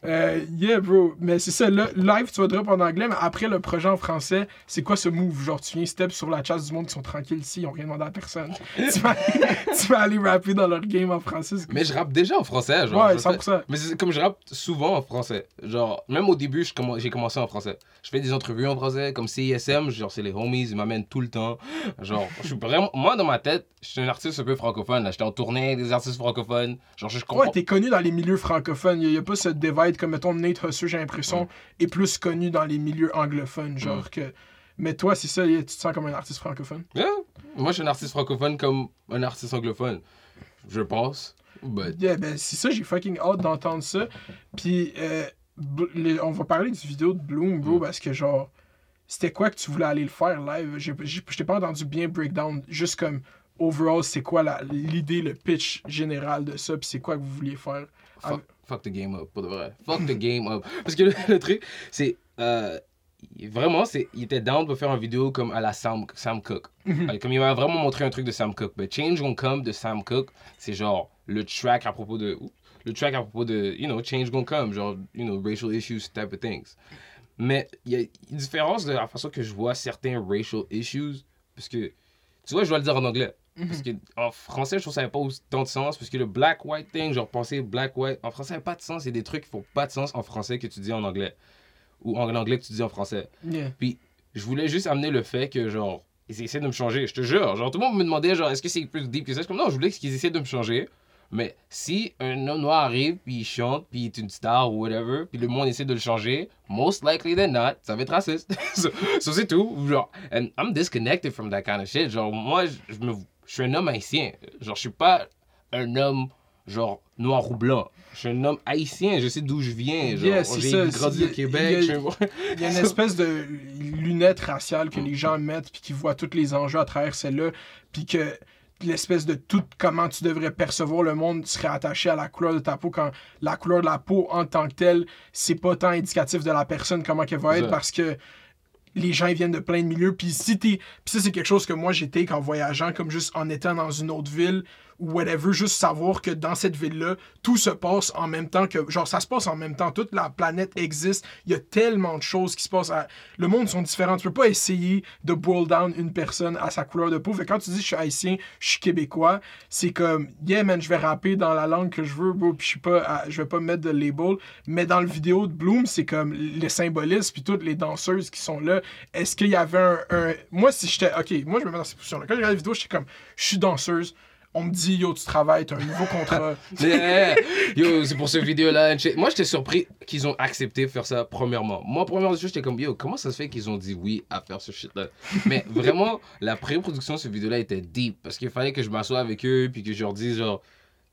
Euh, yeah, bro. Mais c'est ça, là, live, tu vas drop en anglais, mais après le projet en français, c'est quoi ce move? Genre, tu viens step sur la chasse du monde qui sont tranquilles ici, ils ont rien demandé à personne. tu, vas, tu vas aller rapper dans leur game en français.
mais je rappe déjà en français. Genre,
ouais,
je fais-
100%.
Mais c'est comme je rappe souvent en français. Genre, même au début, j'ai commencé en français. Je fais des entrevues en français, comme Genre, c'est les homies, ils m'amènent tout le temps. Genre, je suis vraiment. Moi, dans ma tête, je suis un artiste un peu francophone. là. J'étais en tournée avec des artistes francophones. Genre, je comprends.
Ouais, t'es connu dans les milieux francophones. Il n'y a, pas ce divide comme, mettons, Nate Hussey, j'ai l'impression, est plus connu dans les milieux anglophones. Genre que. Mais toi, c'est ça, tu te sens comme un artiste francophone?
Yeah. Moi, je suis un artiste francophone comme un artiste anglophone. Je pense. But...
Yeah, ben c'est ça, j'ai fucking hâte d'entendre ça. Puis, euh, les- on va parler du vidéo de Bloom, bro,
Mm.
parce que genre, c'était quoi que tu voulais aller le faire live? Je t'ai pas entendu bien breakdown, juste comme, overall, c'est quoi la- l'idée, le pitch général de ça, puis c'est quoi que vous vouliez faire?
Fuck, fuck the game up, pour de vrai. Fuck the game up. Parce que le, le truc, c'est. euh, vraiment, c'est, il était down pour faire une vidéo comme à la Sam, Sam Cooke.
Mhm.
Comme il m'a vraiment montré un truc de Sam Cooke. Mais Change Gonna Come de Sam Cooke, c'est genre le track à propos de. Le track à propos de, you know, Change Gonna Come, genre, you know, racial issues type of things. Mais il y a une différence de la façon que je vois certains racial issues. Parce que, tu vois, je dois le dire en anglais. Parce que en français, je trouve que ça n'a pas autant de sens. Parce que le black-white thing, genre penser black-white, en français, ça n'a pas de sens. Il y a des trucs qui font pas de sens en français que tu dis en anglais. Ou en anglais que tu dis en français.
Yeah.
Puis, je voulais juste amener le fait que, genre, ils essaient de me changer. Je te jure. Genre, tout le monde me demandait, genre, est-ce que c'est plus deep que ça? Je suis comme, non, je voulais qu'ils essaient de me changer. Mais si un homme noir arrive, puis il chante, puis il est une star ou whatever, puis le monde essaie de le changer, most likely than not, ça va être raciste. so, so c'est tout. Genre, and I'm disconnected from that kind of shit. Genre, moi, je, me, je suis un homme haïtien. Genre, je suis pas un homme, genre, noir ou blanc. Je suis un homme haïtien. Je sais d'où je viens. Genre,
Yeah, c'est
j'ai grandi au Québec.
il y a-
je suis-
Il y a une espèce de lunette raciale que les gens mettent puis qui voient tous les enjeux à travers celle-là puis que l'espèce de tout comment tu devrais percevoir le monde serait attaché à la couleur de ta peau quand la couleur de la peau en tant que telle c'est pas tant indicatif de la personne comment qu'elle va être parce que les gens ils viennent de plein de milieux. Puis si t'es puis ça c'est quelque chose que moi j'ai take en voyageant comme juste en étant dans une autre ville ou whatever juste savoir que dans cette ville là tout se passe en même temps que genre ça se passe en même temps. Toute la planète existe. Il y a tellement de choses qui se passent le monde sont différents. Tu peux pas essayer de boil down une personne à sa couleur de peau. Fait quand tu dis je suis haïtien je suis québécois c'est comme yeah man je vais rapper dans la langue que je veux bro puis je suis vais pas mettre de label. Mais dans le vidéo de Bloom c'est comme le symbolisme puis toutes les danseuses qui sont là. Est-ce qu'il y avait un, moi si j'étais ok moi je me mets dans cette position là quand je regarde la vidéo j'étais comme je suis danseuse on me dit yo tu travailles t'as un nouveau contrat.
Yo, c'est pour vidéo-là. and shit. Moi, j'étais surpris qu'ils ont accepté de faire ça, premièrement. Moi, premièrement, j'étais comme, yo, comment ça se fait qu'ils ont dit oui à faire ce shit-là? Mais vraiment, la pré-production de cette vidéo-là était deep. Parce qu'il fallait que je m'assoie avec eux, puis que je leur dise, genre,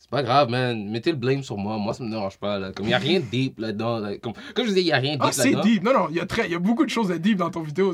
c'est pas grave, man, mettez le blame sur moi. Moi, ça me dérange pas. Là. Comme, il y a rien de deep là-dedans. là. Comme, comme je disais, il y a rien de deep
ah c'est deep non non il y a très y a beaucoup de choses de deep dans ton vidéo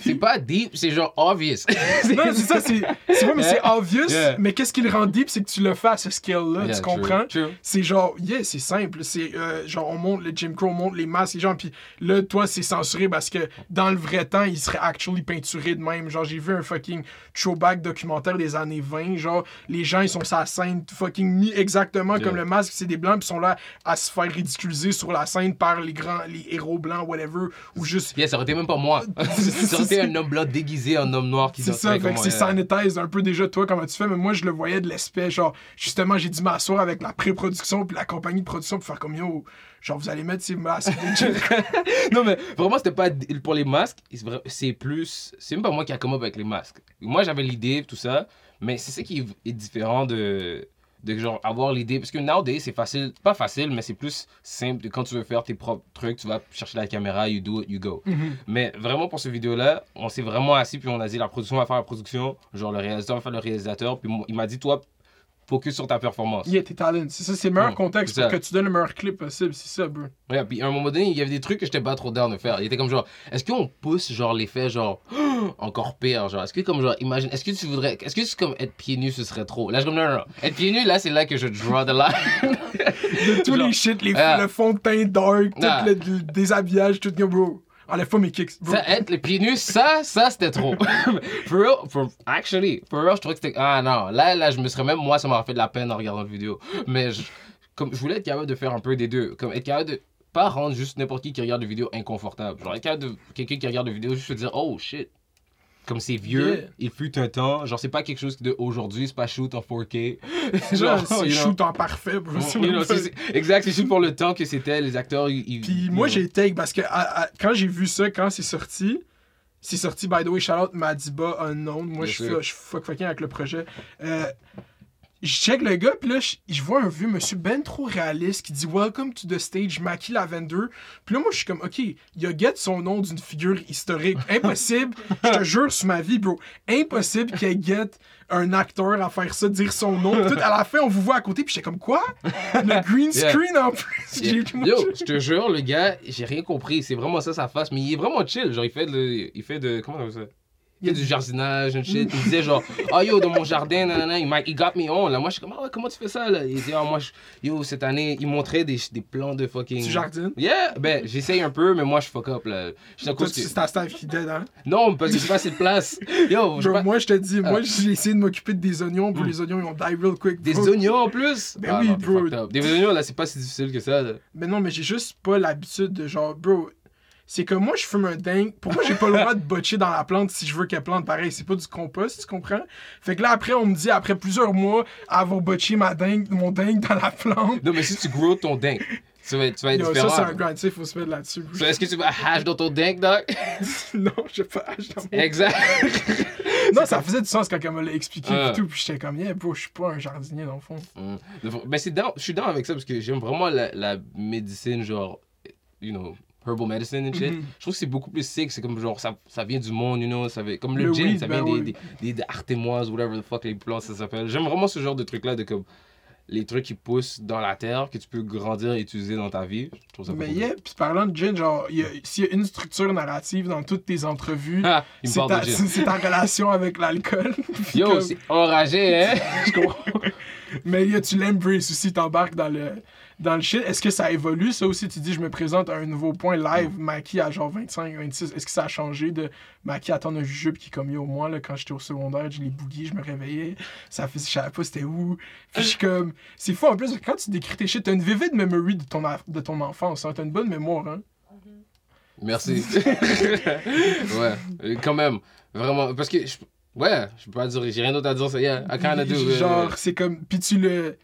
c'est
pas deep, c'est genre obvious.
non, c'est ça, c'est c'est vrai, mais c'est obvious,
Yeah.
mais qu'est-ce qui le rend deep, c'est que tu le fais à ce
Yeah,
tu comprends? C'est genre, yeah, c'est simple, c'est euh, genre, on monte le Jim Crow, on monte les masques, les gens, puis là, toi, c'est censuré parce que dans le vrai temps, il serait actually peinturé de même. Genre, j'ai vu un fucking throwback documentaire des années 20, genre, les gens, ils sont sur la scène fucking mis exactement comme le masque, c'est des blancs, puis sont là à se faire ridiculiser sur la scène par les grands, les héros blancs, whatever, ou juste
Yeah, ça aurait été même pas moi. ça aurait été un homme blanc déguisé en homme noir qui
C'est ça, fait que c'est
yeah.
sanitize un peu déjà toi comment tu fais, mais moi je le voyais de l'aspect, genre justement j'ai dû m'asseoir avec la pré-production puis la compagnie de production pour faire comme yo, genre vous allez mettre ces masques
non, mais vraiment, c'était pas pour les masques. c'est plus. C'est même pas moi qui a come up avec les masques. Moi, j'avais l'idée, tout ça. Mais c'est ça qui est différent de. De genre avoir l'idée. Parce que nowadays, c'est facile. Pas facile, mais c'est plus simple. Quand tu veux faire tes propres trucs, tu vas chercher la caméra, you do it, you go. Mais vraiment, pour cette vidéo-là, on s'est vraiment assis, puis on a dit la production va faire la production. Genre, le réalisateur va faire le réalisateur. Puis il m'a dit, toi, focus sur ta performance.
Yeah, tes talents, c'est ça, c'est le meilleur
Mm,
contexte pour que tu donnes le meilleur clip possible, c'est ça, bro.
Ouais, puis à un moment donné, il y avait des trucs que j'étais pas trop down de faire. Il était comme genre, est-ce qu'on pousse genre l'effet genre encore pire, genre, est-ce que comme genre, imagine, est-ce que tu voudrais, est-ce que c'est comme être pieds nus ce serait trop? Là, je suis comme non, non, non. Être pieds nus, là, c'est là que je draw the line.
De tous
Genre,
les shit, les,
ah.
le fond de teint dark, tout
Ah.
le, le déshabillage, tout, yo, bro. Enlève pas mes kicks, bro.
ça, être les pieds nus, ça, ça, c'était trop. for real, for, actually, for real, je trouvais que c'était, ah non, là, là, je me serais même, moi, ça m'aurait fait de la peine en regardant la vidéo. Mais je, comme, je voulais être capable de faire un peu des deux. Comme être capable de, pas rendre juste n'importe qui qui regarde la vidéo inconfortable. Genre, être capable de, quelqu'un qui regarde la vidéo, juste se dire, oh shit. Comme c'est vieux,
Yeah.
il fut un temps. Genre, c'est pas quelque chose de aujourd'hui, c'est pas shoot en 4K.
Genre, c'est shoot en parfait, bro.
You know, c'est- exact, c'est juste pour le temps que c'était, les acteurs, ils.
Puis moi, j'ai take parce que à- à- quand j'ai vu ça, quand c'est sorti, c'est sorti, by the way, shout out Madiba Unknown. Moi, je suis fuck fucking avec le projet. Euh, je check le gars, puis là, je, vois un vieux monsieur ben trop réaliste qui dit Welcome to the stage, Mackie Lavender. Puis là, moi, je suis comme, OK, il a get son nom d'une figure historique. Impossible, je te jure sur ma vie, bro. Impossible qu'il get un acteur à faire ça, dire son nom. Tout à la fin, on vous voit à côté, puis j'étais comme, quoi? Le green
Yeah.
screen en plus.
Yeah.
Moi,
Yo, je te jure, le gars, j'ai rien compris. C'est vraiment ça sa face. Mais il est vraiment chill. Genre, il fait de. Il fait de comment on appelle ça? Il y a du jardinage, un shit. Il disait genre, oh yo, dans mon jardin, nanana, il, il got me on. Là, moi, je suis comme, ah ouais, comment tu fais ça, là? Il dit, ah, moi, je- yo, cette année, il montrait des, des plans de fucking.
Tu jardines?
Yeah, ben, j'essaye un peu, mais moi, je fuck up, là. Je
Toi,
que-
c'est ta staff qui t'aide, hein?
Non, parce que j'ai pas assez de place. Yo,
Bro,
pas-
moi, je te dis, moi,
Ah.
j'ai essayé de m'occuper de des oignons, pour
Mm.
les oignons, ils ont die real quick.
Des
bro.
oignons en plus?
Ben
Ah,
oui,
non,
bro.
Des oignons, là, c'est pas si difficile que ça, là.
Mais non, mais j'ai juste pas l'habitude de genre, bro. C'est que moi, je fume un dingue. Pourquoi j'ai pas le droit de botcher dans la plante si je veux qu'elle plante pareil? C'est pas du compost, tu comprends? Fait que là, après, on me dit, après plusieurs mois, avoir botché ma dingue, mon dingue dans la plante.
Non, mais si tu grow ton dingue, tu vas, tu vas être
Yo, ça,
différent.
c'est un grind, sais, faut se mettre là-dessus.
So, Est-ce que tu vas hash dans ton dingue, doc?
non, je sais pas. je t'en-
exact.
Non, ça faisait du sens quand elle me l'a expliqué
Ah.
et tout. Puis j'étais comme, yeah, bro, je suis pas un jardinier dans le fond.
Mm. Ben, c'est je suis down avec ça parce que j'aime vraiment la, la médecine, genre, you know, herbal medicine and shit.
Mhm.
Je trouve que c'est beaucoup plus sick. C'est comme, genre, ça, ça vient du monde, you know, ça comme le,
Le
gin, ça
ben
vient
oui.
des, des, des, des artémoises, whatever the fuck les plantes ça s'appelle. J'aime vraiment ce genre de truc-là, de comme, les trucs qui poussent dans la terre, que tu peux grandir et utiliser dans ta vie. Je trouve ça
Mais yeah, puis parlant de gin, genre, s'il y a une structure narrative dans toutes tes entrevues.
Ah,
c'est ta, relation avec l'alcool.
Yo,
comme-
c'est enragé, hein?
je comprends. Mais là, tu l'embraces aussi, t'embarques dans le, dans le shit. Est-ce que ça évolue, ça aussi? Tu dis, je me présente à un nouveau point live, Maki à genre 25, 26. Est-ce que ça a changé de Maki attendre un jupe qui est comme yo, moi, là, quand j'étais au secondaire, j'ai les boogies, je me réveillais, ça fait, je savais pas c'était où. Puis je suis comme, c'est fou en plus, quand tu décris tes shit, t'as une vivid memory de ton, de ton enfance, hein. t'as une bonne mémoire, hein.
Merci. ouais, euh, quand même. Vraiment. Parce que, je- ouais, je peux pas dire, j'ai rien d'autre à dire. Ça, yeah, I kinda do. euh,
Genre, c'est comme. Puis tu le.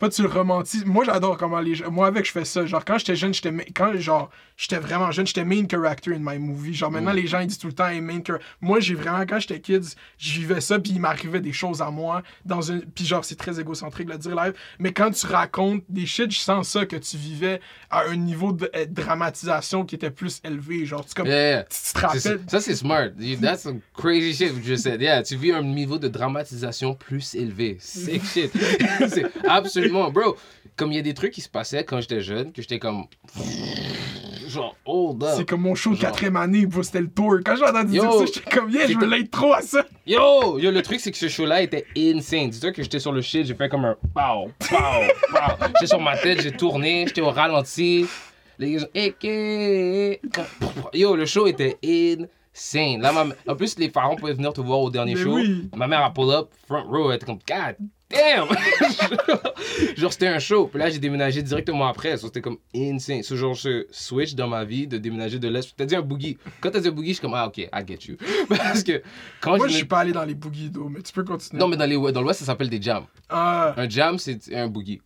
Pas tu le romantises. Moi, j'adore comment les gens. Moi, avec, je fais ça. Genre, quand j'étais jeune, j'étais. Quand, genre, j'étais vraiment jeune, j'étais main character in my movie. Genre, maintenant,
Mm.
les gens, ils disent tout le temps, hey, main character. Moi, j'ai vraiment. Quand j'étais kids, je vivais ça, puis il m'arrivait des choses à moi. dans une Puis, genre, c'est très égocentrique de le dire live. Mais quand tu racontes des shit, je sens ça, que tu vivais à un niveau de euh, dramatisation qui était plus élevé. Genre, tu, comme,
Yeah, yeah.
tu te
C'est-
rappelles.
Ça, c'est smart. That's some crazy shit you just said. Yeah, tu vis un niveau de dramatisation plus élevé. Sick shit. c'est absolument, bro. Comme il y a des trucs qui se passaient quand j'étais jeune, que j'étais comme. Genre, hold up.
C'est comme mon show de
Genre.
quatrième année, bro, c'était le tour. Quand j'ai entendu dire
Yo,
ça, j'étais comme, yeah, je veux l'être trop à ça.
Yo, yo, le truc, c'est que ce show-là était insane. Dis-toi que j'étais sur le shit, j'ai fait comme un pow, pow, pow. J'étais sur ma tête, j'ai tourné, j'étais au ralenti. Les gars, Eke. Yo, le show était insane. Là, ma- En plus, les parents pouvaient venir te voir au dernier
Mais
show.
oui.
Ma mère a pull up, front row, elle était comme, God damn! genre, c'était un show. Puis là, j'ai déménagé directement après. So, c'était comme insane. Ce genre, je switch dans ma vie de déménager de l'Est. T'as dit un boogie. Quand t'as dit un boogie, je suis comme, ah, ok, I get you. Parce que quand
Moi,
je
suis pas allé dans les boogies d'eau, mais tu peux continuer.
non, mais dans les- dans l'Ouest, ça s'appelle des jams.
Ah,
Un jam, c'est un boogie.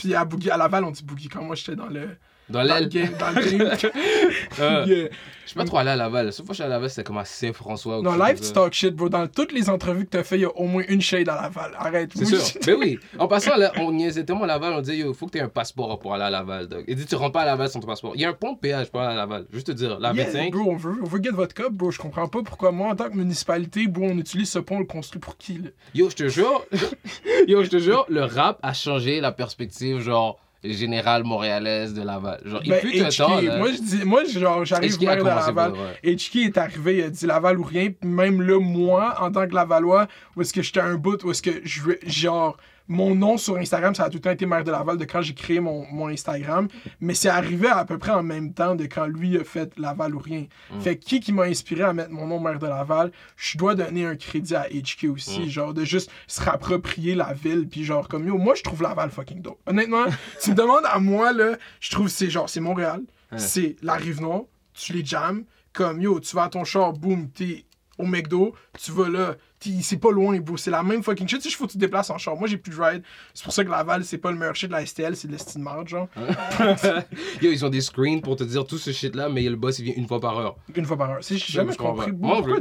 puis à, boogie, à Laval, on dit boogie. Quand moi, j'étais dans le,
Dans
dans le
l'aile.
Dans le game.
Euh. Je suis pas trop allé à Laval. La seule fois que je suis à Laval, c'était comme à Saint-François.
Non, live, tu talk shit, bro. Dans toutes les entrevues que t'as fait, il y a au moins une shade à Laval. Arrête.
C'est sûr. Ben oui. En passant, là, on niaisait tellement à Laval, on disait, yo, faut que tu aies un passeport pour aller à Laval. dog. Il dit, tu rentres pas à Laval sans ton passeport. Il y a un pont de péage pour aller à Laval. Juste te dire, la
Yeah,
25.
bro, on veut, on veut get votre cop, bro. Je comprends pas pourquoi moi, en tant que municipalité, bro, on utilise ce pont, on le construit pour qui, là?
Yo, je te jure, yo, je te jure, le rap a changé la perspective, genre, générale montréalaise de Laval. Genre, il
Ben,
fut un
HK,
temps, là.
Moi, je dis, moi, genre, j'arrive maire de Laval.
par- ouais.
Est arrivé, il a dit Laval ou rien. Même là, moi, en tant que Lavalois, où est-ce que j'étais un bout, où est-ce que je veux- genre, mon nom sur Instagram, ça a tout le temps été maire de Laval de quand j'ai créé mon, mon Instagram. Mais c'est arrivé à peu près en même temps de quand lui a fait Laval ou rien.
Mm.
Fait que qui qui m'a inspiré à mettre mon nom maire de Laval, je dois donner un crédit à HK aussi.
Mm.
Genre, de juste se rapproprier la ville. Puis genre, comme yo, moi, je trouve Laval fucking dope. Honnêtement, tu me demandes à moi, là, je trouve c'est genre, c'est Montréal, c'est la Rive-Nord, tu les jams, comme yo, tu vas à ton char, boum, t'es au McDo, tu vas là, c'est pas loin, bro, c'est la même fucking shit, tu sais, faut que tu te déplaces en char. Moi, j'ai plus de ride, c'est pour ça que Laval, c'est pas le meilleur shit de la STL, c'est de l'estime marge, genre,
Yo, ils ont des screens pour te dire tout ce shit-là, mais le boss, il vient une fois par heure.
une fois par heure. C'est- J'ai jamais
je
compris. pourquoi-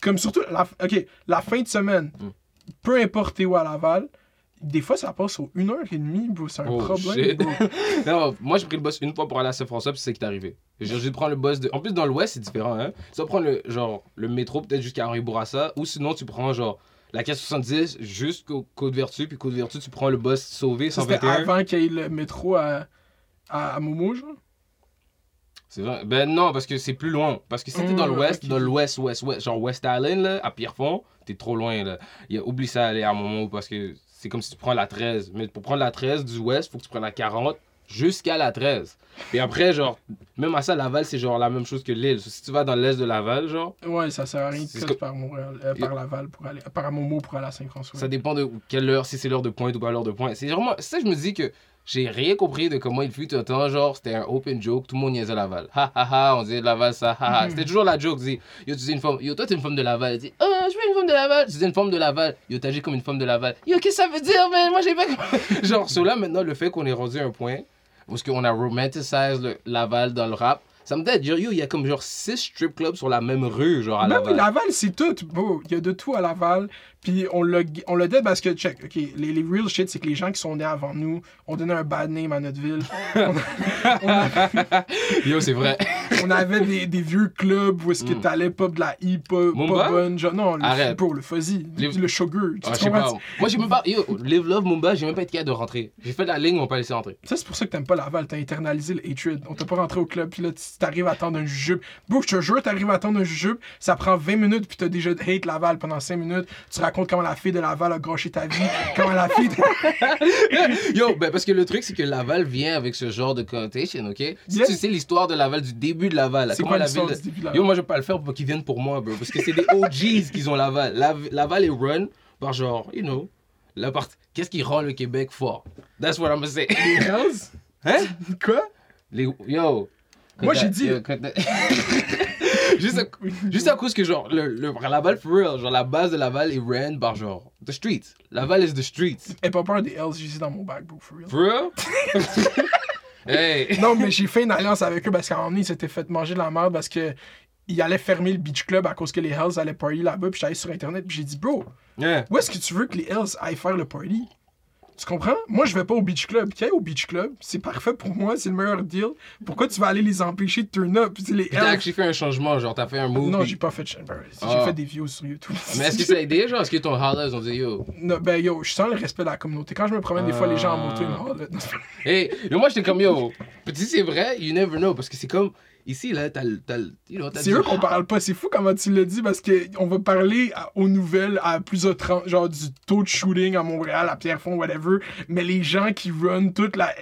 Comme surtout, la, ok, la fin de semaine,
Mm.
peu importe où à Laval, des fois, ça passe aux 1h30, bro, c'est un
Oh,
problème, bro.
Non, moi j'ai pris le bus une fois pour aller à Saint-François, puis c'est ce qui est arrivé. J'ai dû prendre le bus de. En plus, dans l'ouest, c'est différent, hein. Tu vas prendre le, genre, le métro peut-être jusqu'à Henri Bourassa, ou sinon tu prends genre la 470 jusqu'au Côte-Vertu, puis Côte-Vertu, tu prends le bus sauvé
Ça, c'était
121.
avant qu'il y ait le métro à, à, à Momo, genre?
C'est vrai. Ben non, parce que c'est plus loin. Parce que si t'es dans
Mm,
l'ouest,
ok.
dans l'ouest, ouest, ouest, genre West Island, là, à Pierrefonds, t'es trop loin, là. Il a- oublie ça, aller à un moment parce que c'est comme si tu prends la 13. Mais pour prendre la 13 du ouest, faut que tu prennes la 40 jusqu'à la 13. Et après, genre, même à ça, Laval, c'est genre la même chose que l'île. Si tu vas dans l'est de Laval, genre,
Ouais, ça sert à rien
que-
par, Montréal, euh, par Laval pour aller, par Momo pour aller à Saint-François.
Ça dépend de quelle heure, si c'est l'heure de pointe ou pas l'heure de pointe. C'est vraiment ça, je me dis que j'ai rien compris de comment il fut un temps. Genre, c'était un open joke, tout le monde niaisait Laval. Ha ha ha, on disait Laval ça, ha ha. C'était toujours la joke. Dit, yo, tu dis une femme, yo, toi t'es une femme de Laval. Elle dit, oh, je veux une femme de Laval. Tu dis une femme de Laval. Yo, t'agis comme une femme de Laval. Yo, qu'est-ce que ça veut dire, man? Moi, j'ai pas. genre, là, maintenant, le fait qu'on est rendu un point est-ce qu'on a romanticized le Laval dans le rap, ça me dit, yo, il y a comme genre six strip clubs sur la même rue, genre à Laval.
oui, Laval, c'est tout. bro. Il y a de tout à Laval. Puis on l'a on dit parce que, check, OK, les, les real shit, c'est que les gens qui sont nés avant nous ont donné un bad name à notre ville. on, on a-
Yo, c'est vrai.
on avait des, des vieux clubs où est-ce que
Mm.
t'allais pas de la hip-hop,
Mumba?
pas bonne. Genre, non, le, bro, le fuzzy, le, sugar. Tu
Ah, sais pas. Moi, j'ai même pas. Yo, Live Love Mumba, j'ai même pas été capable de rentrer. J'ai fait la ligne, ils m'ont pas laissé entrer.
Ça, c'est pour ça que t'aimes pas Laval. T'as internalisé le hatred. On t'a pas rentré au club, puis là, t'arrives à attendre un jujube. Bro, je te jure, t'arrives à attendre un jujube, ça prend 20 minutes, puis t'as déjà hate Laval pendant 5 minutes. Tu racontes comment la fille de Laval a gâché ta vie, comment la fille.
Yo, ben parce que le truc, c'est que Laval vient avec ce genre de connotation, ok? Si tu sais l'histoire de Laval, du début de Laval,
C'est quoi
la ville.
du début de Laval?
Yo, moi, je vais pas le faire pour qu'ils viennent pour moi, bro. Parce que c'est des OGs qui ont Laval. La- Laval est run par genre, you know, la part... Qu'est-ce qui rend le Québec fort? That's what I'm gonna say.
Les Hells?
Hein?
Quoi?
Les... Yo.
Moi, j'ai dit-
yo, juste, à... juste à cause que, genre, le, le Laval, for real, genre, la base de Laval est ran par, genre, the streets. Laval is the streets.
Aie pas peur des Hells, j'ai dit dans mon bag, bro, for real.
For real? hey.
Non, mais j'ai fait une alliance avec eux parce qu'à un moment donné, ils s'étaient fait manger de la merde parce que. Ils allaient fermer le beach club à cause que les Hells allaient party là-bas. Puis j'allais sur internet. Puis j'ai dit, bro,
Yeah.
Où est-ce que tu veux que les Hells aillent faire le party? Tu comprends? Moi, je vais pas au beach club. Qui est au beach club? C'est parfait pour moi, c'est le meilleur deal. Pourquoi tu vas aller les empêcher de turn up? C'est les
T'as actually fait un changement, genre, t'as fait un move.
Non,
puis-
j'ai pas fait de J'ai
Ah.
fait des views sur YouTube.
Mais est-ce que ça a aidé, genre? Est-ce que ton holla, ils ont dit, yo?
Non, ben yo, je sens le respect de la communauté. Quand je me promène des fois, les gens en moto, ils me
Ah.
pas-
Hey, moi, j'étais comme, yo. Petit, c'est vrai, you never know. Parce que c'est comme, ici, là, t'as le.
C'est eux qu'on parle pas. C'est fou comment tu l'as dit parce que on va parler à- aux nouvelles à plusieurs tranches, genre du taux de shooting à Montréal, à Pierrefonds, whatever. Mais les gens qui run toute la,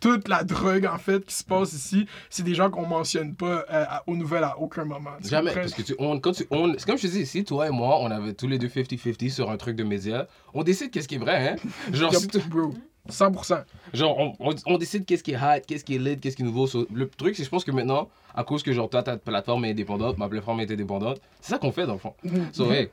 toute la drogue, en fait, qui se passe ici, c'est des gens qu'on mentionne pas euh, aux nouvelles à aucun moment.
Jamais, parce que tu on, quand tu on, c'est comme je te dis, si toi et moi, on avait tous les deux 50-50 sur un truc de médias, on décide qu'est-ce qui est vrai, hein? Genre, si tu-
bro. 100%.
genre on, on, on décide qu'est-ce qui est hot, qu'est-ce qui est lit, qu'est-ce qui est nouveau. So, le truc, c'est que je pense que maintenant, à cause que genre toi, ta plateforme est indépendante, ma plateforme est indépendante, c'est ça qu'on fait dans le fond. So, hey,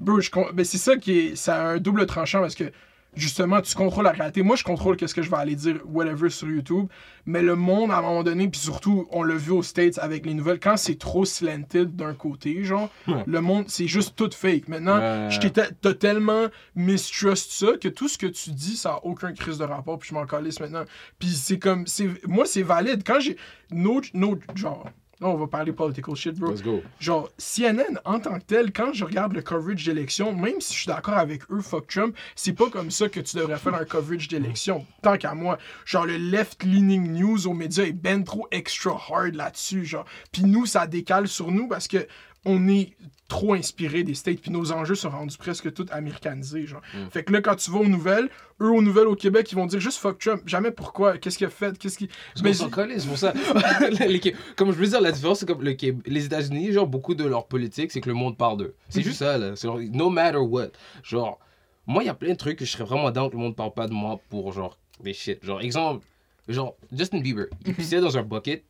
Bro, je ben, c'est ça qui est. Ça a un double tranchant parce que justement, tu contrôles la réalité. Moi, je contrôle qu'est-ce que je vais aller dire, whatever, sur YouTube. Mais le monde, à un moment donné, puis surtout, on l'a vu aux States avec les nouvelles, quand c'est trop slanted d'un côté, genre,
Ouais.
le monde, c'est juste tout fake. Maintenant,
Ouais.
je t'as tellement mistrust ça que tout ce que tu dis, ça a aucun crise de rapport, puis je m'en calisse maintenant. Puis c'est comme. c'est Moi, c'est valide. Quand j'ai. No, no, genre. Là, on va parler political shit, bro.
let's go.
Genre, CNN, en tant que tel, quand je regarde le coverage d'élection, même si je suis d'accord avec eux, fuck Trump, c'est pas comme ça que tu devrais faire un coverage d'élection. Tant qu'à moi, genre, le left-leaning news aux médias est ben trop extra hard là-dessus, genre. Puis nous, ça décale sur nous parce que on est trop inspiré des States, puis nos enjeux sont rendus presque tout américanisés, genre.
Mm.
Fait que là, quand tu vas aux nouvelles, eux, aux nouvelles au Québec, ils vont dire juste fuck Trump. Jamais pourquoi, qu'est-ce qu'il a fait, qu'est-ce qu'il... Mais
s'en colle, c'est pour ça. Comme je veux dire, la différence, c'est comme le les États-Unis, genre, beaucoup de leur politique, c'est que le monde parle d'eux. C'est juste ça, là. C'est genre, no matter what. Genre, moi, il y a plein de trucs que je serais vraiment down que le monde parle pas de moi pour, genre, des shit. Genre, exemple, genre, Justin Bieber, il pissait dans un bucket,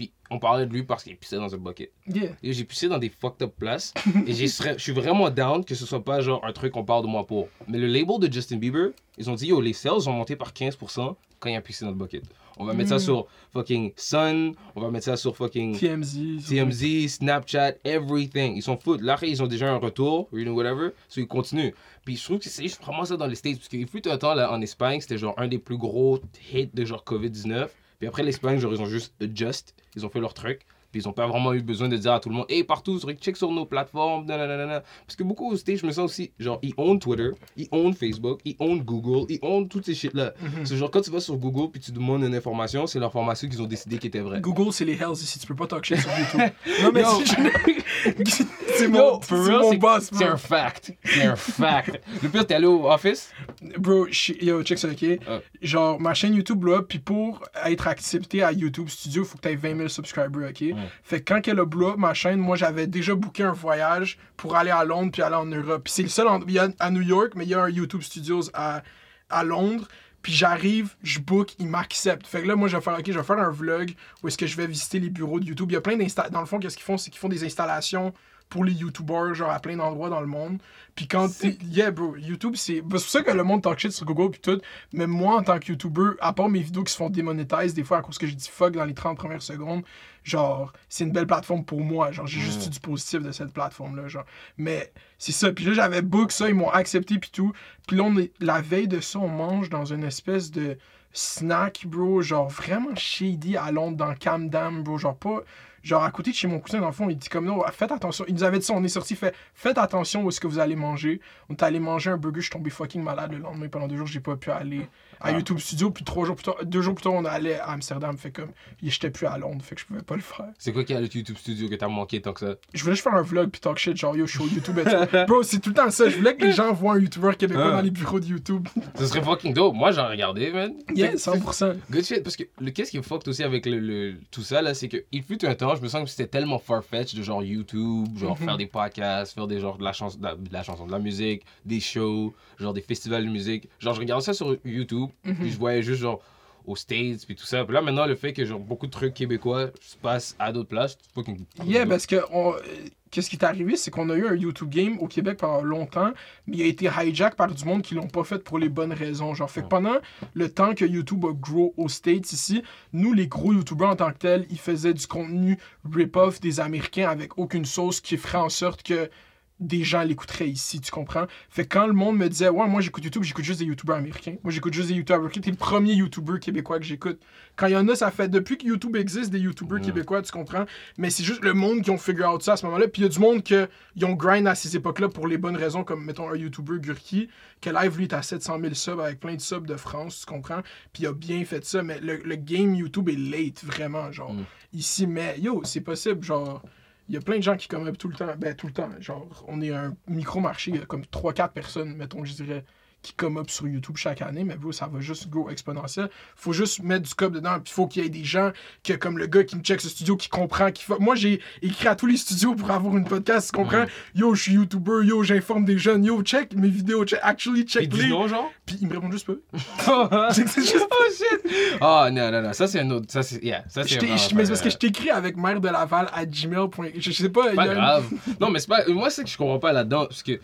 puis on parlait de lui parce qu'il pissait dans un bucket.
Yeah.
Et j'ai pissé dans des fucked up places. et je suis vraiment down que ce soit pas genre un truc qu'on parle de moi pour. Mais le label de Justin Bieber, ils ont dit yo, les sales ont monté par 15% quand il a pissé dans le bucket. On va mettre ça
Mm.
sur fucking Sun, on va mettre ça sur fucking
TMZ.
TMZ, Snapchat, everything. Ils sont fous. Là, ils ont déjà un retour, you know, whatever. So, ils continuent. Puis je trouve que c'est vraiment ça dans les States. Parce qu'il fut un temps, là, en Espagne, c'était genre un des plus gros hits de genre COVID-19. Puis après l'Espagne, genre, ils ont juste adjust. Ils ont fait leur truc. Puis ils ont pas vraiment eu besoin de dire à tout le monde, hey, partout, check sur nos plateformes, nanana. Parce que beaucoup au stage, je me sens aussi, genre, ils own Twitter, ils own Facebook, ils own Google, ils own toutes ces shit-là.
Mhm.
C'est genre, quand tu vas sur Google puis tu demandes une information, c'est l'information qu'ils ont décidé qui était vraie.
Google, c'est les hells ici. Tu peux pas talk shit sur YouTube. non, mais c'est mon, mon boss,
C'est un fact. C'est un fact. Le pire, t'es allé au office?
Bro, yo, check ça, ok?
Ah.
Genre, ma chaîne YouTube, là, puis pour être accepté à YouTube Studio, faut que t'aies 20 000 subscribers, ok? Fait que quand elle a blow up ma chaîne, moi, j'avais déjà booké un voyage pour aller à Londres puis aller en Europe. Puis c'est le seul, il y a à New York, mais il y a un YouTube Studios à, à Londres. Puis j'arrive, je book, il m'accepte. Fait que là, moi, je vais faire, ok, je vais faire un vlog où est-ce que je vais visiter les bureaux de YouTube. Il y a plein d'installations. Dans le fond, qu'est-ce qu'ils font? C'est qu'ils font des installations pour les YouTubers, genre à plein d'endroits dans le monde. Puis quand t'es. Yeah, bro, YouTube, c'est. bah, C'est pour ça que le monde talk shit sur Google puis tout. Mais moi, en tant que YouTuber, à part mes vidéos qui se font démonétiser des fois à cause que je dis fuck dans les 30 premières secondes, genre, c'est une belle plateforme pour moi. Genre, j'ai juste eu du positif de cette plateforme-là, genre. Mais c'est ça. Puis là, j'avais book ça, ils m'ont accepté puis tout. Puis là, on est... la veille de ça, on mange dans une espèce de snack, bro, genre vraiment shady à Londres, dans Camden, bro. Genre pas. Genre à côté de chez mon cousin, dans le fond, il dit comme non, faites attention. Il nous avait dit ça, on est sorti, fait faites attention où est-ce que vous allez manger. On est allé manger un burger, je suis tombé fucking malade le lendemain. Pendant deux jours, j'ai pas pu aller à
Ah.
YouTube Studio. Puis trois jours plus tard, deux jours plus tard, on allait à Amsterdam. Fait comme, j'étais plus à Londres, fait que je pouvais pas le faire.
C'est quoi qu'il y a le YouTube Studio que t'as manqué tant que ça?
Je voulais juste faire un vlog puis talk shit, genre yo, je suis au YouTube et tout. Bro, c'est tout le temps ça. Je voulais que les gens voient un YouTuber québécois
Ah.
dans les bureaux de YouTube.
Ce serait fucking dope. Moi, j'en regardé, man.
Yeah,
Fait-
100%.
Good shit, parce que le qu'est-ce qui fucked aussi avec le, le- tout ça là, c'est que il fut un temps, je me sens que c'était tellement farfetch de genre YouTube, genre
Mhm.
faire des podcasts, faire des genre de la chanson, de la, de la chanson, de la musique, des shows, genre des festivals de musique. Genre je regardais ça sur YouTube,
Mhm.
puis je voyais juste genre aux States puis tout ça. Puis là maintenant le fait que genre beaucoup de trucs québécois se passent à d'autres places, c'est fucking
Yeah, parce que on- euh, qu'est-ce qui est arrivé, c'est qu'on a eu un YouTube game au Québec pendant longtemps, mais il a été hijack par du monde qui l'ont pas fait pour les bonnes raisons. Genre, fait que pendant le temps que YouTube a grow aux States ici, nous, les gros YouTubers en tant que tels, ils faisaient du contenu rip-off des Américains avec aucune sauce qui ferait en sorte que des gens l'écouteraient ici, tu comprends? Fait que quand le monde me disait, ouais, moi j'écoute YouTube, j'écoute juste des YouTubers américains. Moi j'écoute juste des YouTubers américains. T'es le premier YouTuber québécois que j'écoute. Quand il y en a, ça fait depuis que YouTube existe des YouTubers québécois, tu comprends? Mais c'est juste le monde qui ont figure out ça à ce moment-là. Puis il y a du monde qui ont grind à ces époques-là pour les bonnes raisons, comme mettons un YouTuber Gurki, que live lui est à 700 000 subs avec plein de subs de France, tu comprends? Puis il a bien fait ça, mais le, le game YouTube est late, vraiment, genre,
Mm.
ici. Mais yo, c'est possible, genre. Il y a plein de gens qui up tout le temps. Ben, tout le temps. Genre, on est un micro-marché. Il y a comme 3-4 personnes, mettons, je dirais, qui come up sur YouTube chaque année. Mais bro, ça va juste go exponentiel. Faut juste mettre du cop dedans. Puis faut qu'il y ait des gens, que, comme le gars qui me check ce studio, qui comprend. Qui fa- Moi, j'ai écrit à tous les studios pour avoir une podcast. Tu comprends? Yo, je suis YouTuber. Yo, j'informe des jeunes. Yo, check mes vidéos. Check. Actually, check les.
non genre?
Puis ils me répondent juste pas.
Oh
C'est
shit. Oh non non non, ça c'est un autre ça c'est yeah, ça c'est
mais c'est parce que je t'écris avec mère de Laval à gmail.com. Je, je sais pas.
pas grave. non, mais c'est pas. Moi, c'est que je comprends pas là-dedans. Parce que.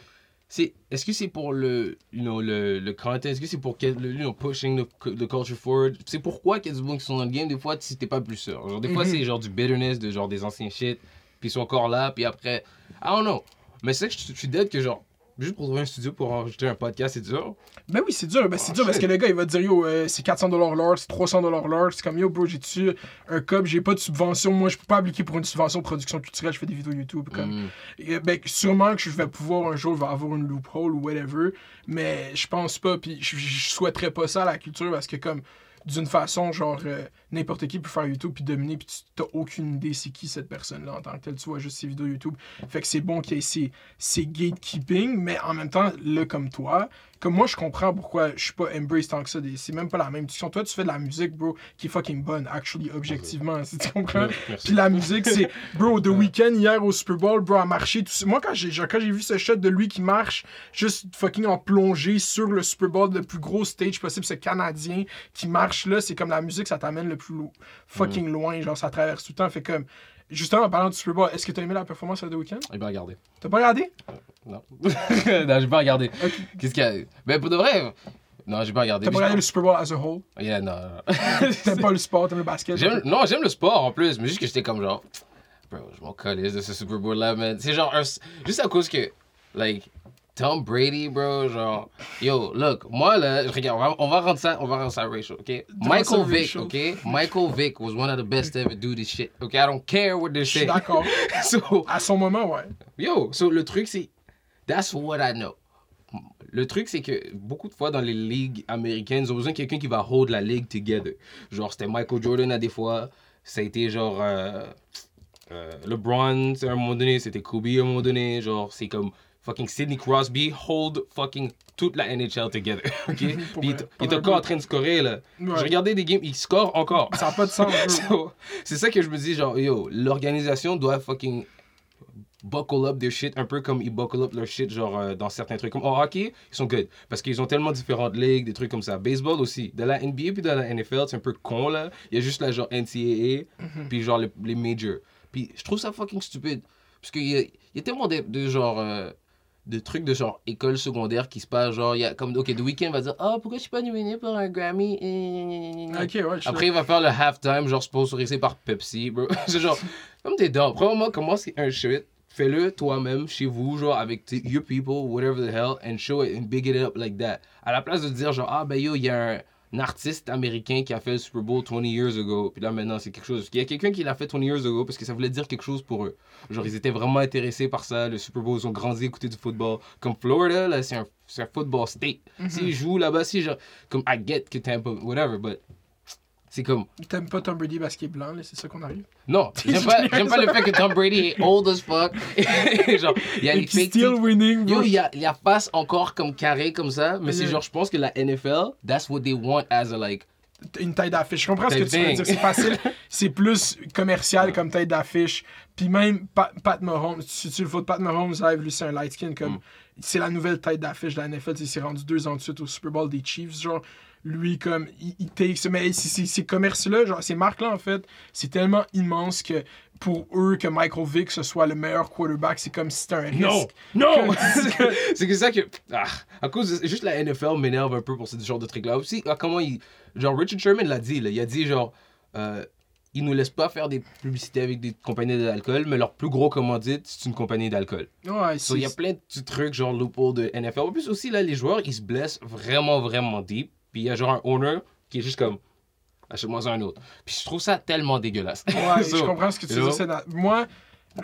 C'est Est-ce que c'est pour le, you know, le, le content? Est-ce que c'est pour le, you know, pushing the, the culture forward? C'est pourquoi qu'il y a du monde qui sont dans le game Des fois, t'es pas plus sûr. Genre, des fois,
Mhm.
c'est genre du bitterness de genre des anciens shit. Puis ils sont encore là. Puis après. I don't know. Mais c'est que je suis dead que genre. Juste pour trouver un studio pour enregistrer un podcast, c'est dur.
Ben oui, c'est dur. Ben c'est
Oh,
dur parce que le gars, il va te dire, yo, euh, c'est 400$ l'heure, c'est 300$ l'heure. C'est comme, yo, bro, j'ai-tu un cop, j'ai pas de subvention. Moi, je peux pas appliquer pour une subvention de production culturelle, je fais des vidéos YouTube. Comme,
Mm.
Et, ben, sûrement que je vais pouvoir un jour va avoir une loophole ou whatever, mais je pense pas, puis je souhaiterais pas ça à la culture parce que comme d'une façon, genre euh, n'importe qui peut faire YouTube puis dominer puis tu t'as aucune idée c'est qui cette personne-là en tant que tel, tu vois juste ses vidéos YouTube. Fait que c'est bon qu'il y ait ces, ces gatekeeping, mais en même temps, là comme toi, comme moi je comprends pourquoi je suis pas embrace tant que ça, c'est même pas la même discussion. Toi tu fais de la musique, bro, qui est fucking bonne, actually, objectivement, si tu comprends. Puis la musique, c'est. Bro, The Weeknd hier au Super Bowl, bro, a marché. Tout... Moi, quand j'ai quand j'ai vu ce shot de lui qui marche, juste fucking en plongée sur le Super Bowl, le plus gros stage possible, ce Canadien qui marche là, c'est comme la musique, ça t'amène le plus lo- fucking loin. Genre, ça traverse tout le temps. Fait comme. Justement, en parlant du Super Bowl, est-ce que t'as aimé la performance de The Weeknd?
J'ai pas regardé.
T'as pas regardé?
Non. non, j'ai pas regardé. Qu'est-ce qu'il y a? Ben pour de vrai. Non, j'ai pas regardé.
T'as pas
Mais
regardé le Super Bowl as a whole?
Yeah, non. non.
T'aimes pas le sport, t'aimes le basket?
J'aime- non, j'aime le sport en plus, mais juste que j'étais comme genre, bro, je m'en calisse de ce Super Bowl là, man. C'est genre, un- juste à cause que, like, Tom Brady, bro, genre, yo, look, moi là, regarde, on va, on va rendre ça, on va rendre ça racial, ok? Michael Vick,
racial.
ok? Michael Vick was one of the best to ever do this shit, ok? I don't care what they say.
d'accord.
So,
À son moment, ouais.
Yo, so le truc c'est. That's what I know. Le truc c'est que beaucoup de fois dans les ligues américaines, ils ont besoin de quelqu'un qui va hold la ligue together. Genre, c'était Michael Jordan à des fois. Ça a été genre. euh, euh, LeBron, à un moment donné. C'était Kobe à un moment donné. Genre, c'est comme fucking Sidney Crosby hold fucking toute la NHL together. Ok? Puis
Pour
il est- il encore en train de scorer là.
Ouais.
Je regardais des games, il score encore.
Ça n'a pas de sens.
So, c'est ça que je me dis, genre, yo, l'organisation doit fucking buckle up their shit, un peu comme ils buckle up leur shit, genre, euh, dans certains trucs. Comme au hockey, ils sont good. Parce qu'ils ont tellement différentes ligues, des trucs comme ça. Baseball aussi. De la NBA puis de la NFL, c'est un peu con, là. Il y a juste la, genre, NCAA, puis genre, les, les majors. Puis je trouve ça fucking stupide. Parce qu'il y y a tellement de, de genre. euh, de trucs de genre école secondaire qui se passent genre il y a comme ok The Weeknd va dire ah pourquoi je suis pas nominé pour un Grammy
Ok, ouais,
après, il va faire le halftime, genre sponsorisé par Pepsi, bro. c'est genre, comme t'es dents. Premièrement, commence un shit, fais-le toi-même, chez vous, genre, avec your people, whatever the hell, and show it and big it up like that. À la place de dire, genre, ah, ben yo, il y a un, un artiste américain qui a fait le Super Bowl 20 years ago, puis là, maintenant, c'est quelque chose. Il y a quelqu'un qui l'a fait 20 years ago parce que ça voulait dire quelque chose pour eux. Genre, ils étaient vraiment intéressés par ça. Le Super Bowl, ils ont grandi à écouter du football. Comme Florida, là, c'est un, c'est un football state. S'ils jouent là-bas, si, genre, comme, I get que Tampa, whatever, but. C'est comme,
T'aimes pas Tom Brady parce qu'il est blanc, c'est ça qu'on arrive?
non, j'aime pas, pas le fait que Tom Brady est old as fuck. genre, il y a les fake
still winning,
Yo, il y a, il y a face encore comme carré comme ça, mais c'est genre, je pense que la NFL, that's what they want as a like.
une tête d'affiche. Je comprends ce que tu veux dire. C'est facile. C'est plus commercial comme tête d'affiche. Puis même Pat, Pat Mahomes, si tu le faut de Pat Mahomes live, lui c'est un light skin comme
Mm.
c'est la nouvelle tête d'affiche de la NFL. Il s'est rendu deux ans de suite au Super Bowl des Chiefs. Genre, lui comme il, il. Mais ces commerces-là, genre ces marques-là en fait, c'est tellement immense que pour eux que Michael Vick ce soit le meilleur quarterback, c'est comme si c'était un risque.
Non! Non! c'est que ça que. Ah, à cause de. Juste la NFL m'énerve un peu pour ce genre de trucs-là. Aussi, ah, comment il. Genre, Richard Sherman l'a dit, là. Il a dit, genre. Euh, ils nous laissent pas faire des publicités avec des compagnies d'alcool, mais leur plus gros commandite, c'est une compagnie d'alcool.
Ouais,
So, il y a plein de petits trucs, genre loophole de NFL. En plus, aussi, là, les joueurs, ils se blessent vraiment, vraiment deep. Puis il y a genre un owner qui est juste comme. Achète-moi un autre. Puis je trouve ça tellement dégueulasse.
Ouais,
So,
je comprends ce que tu dans- Moi,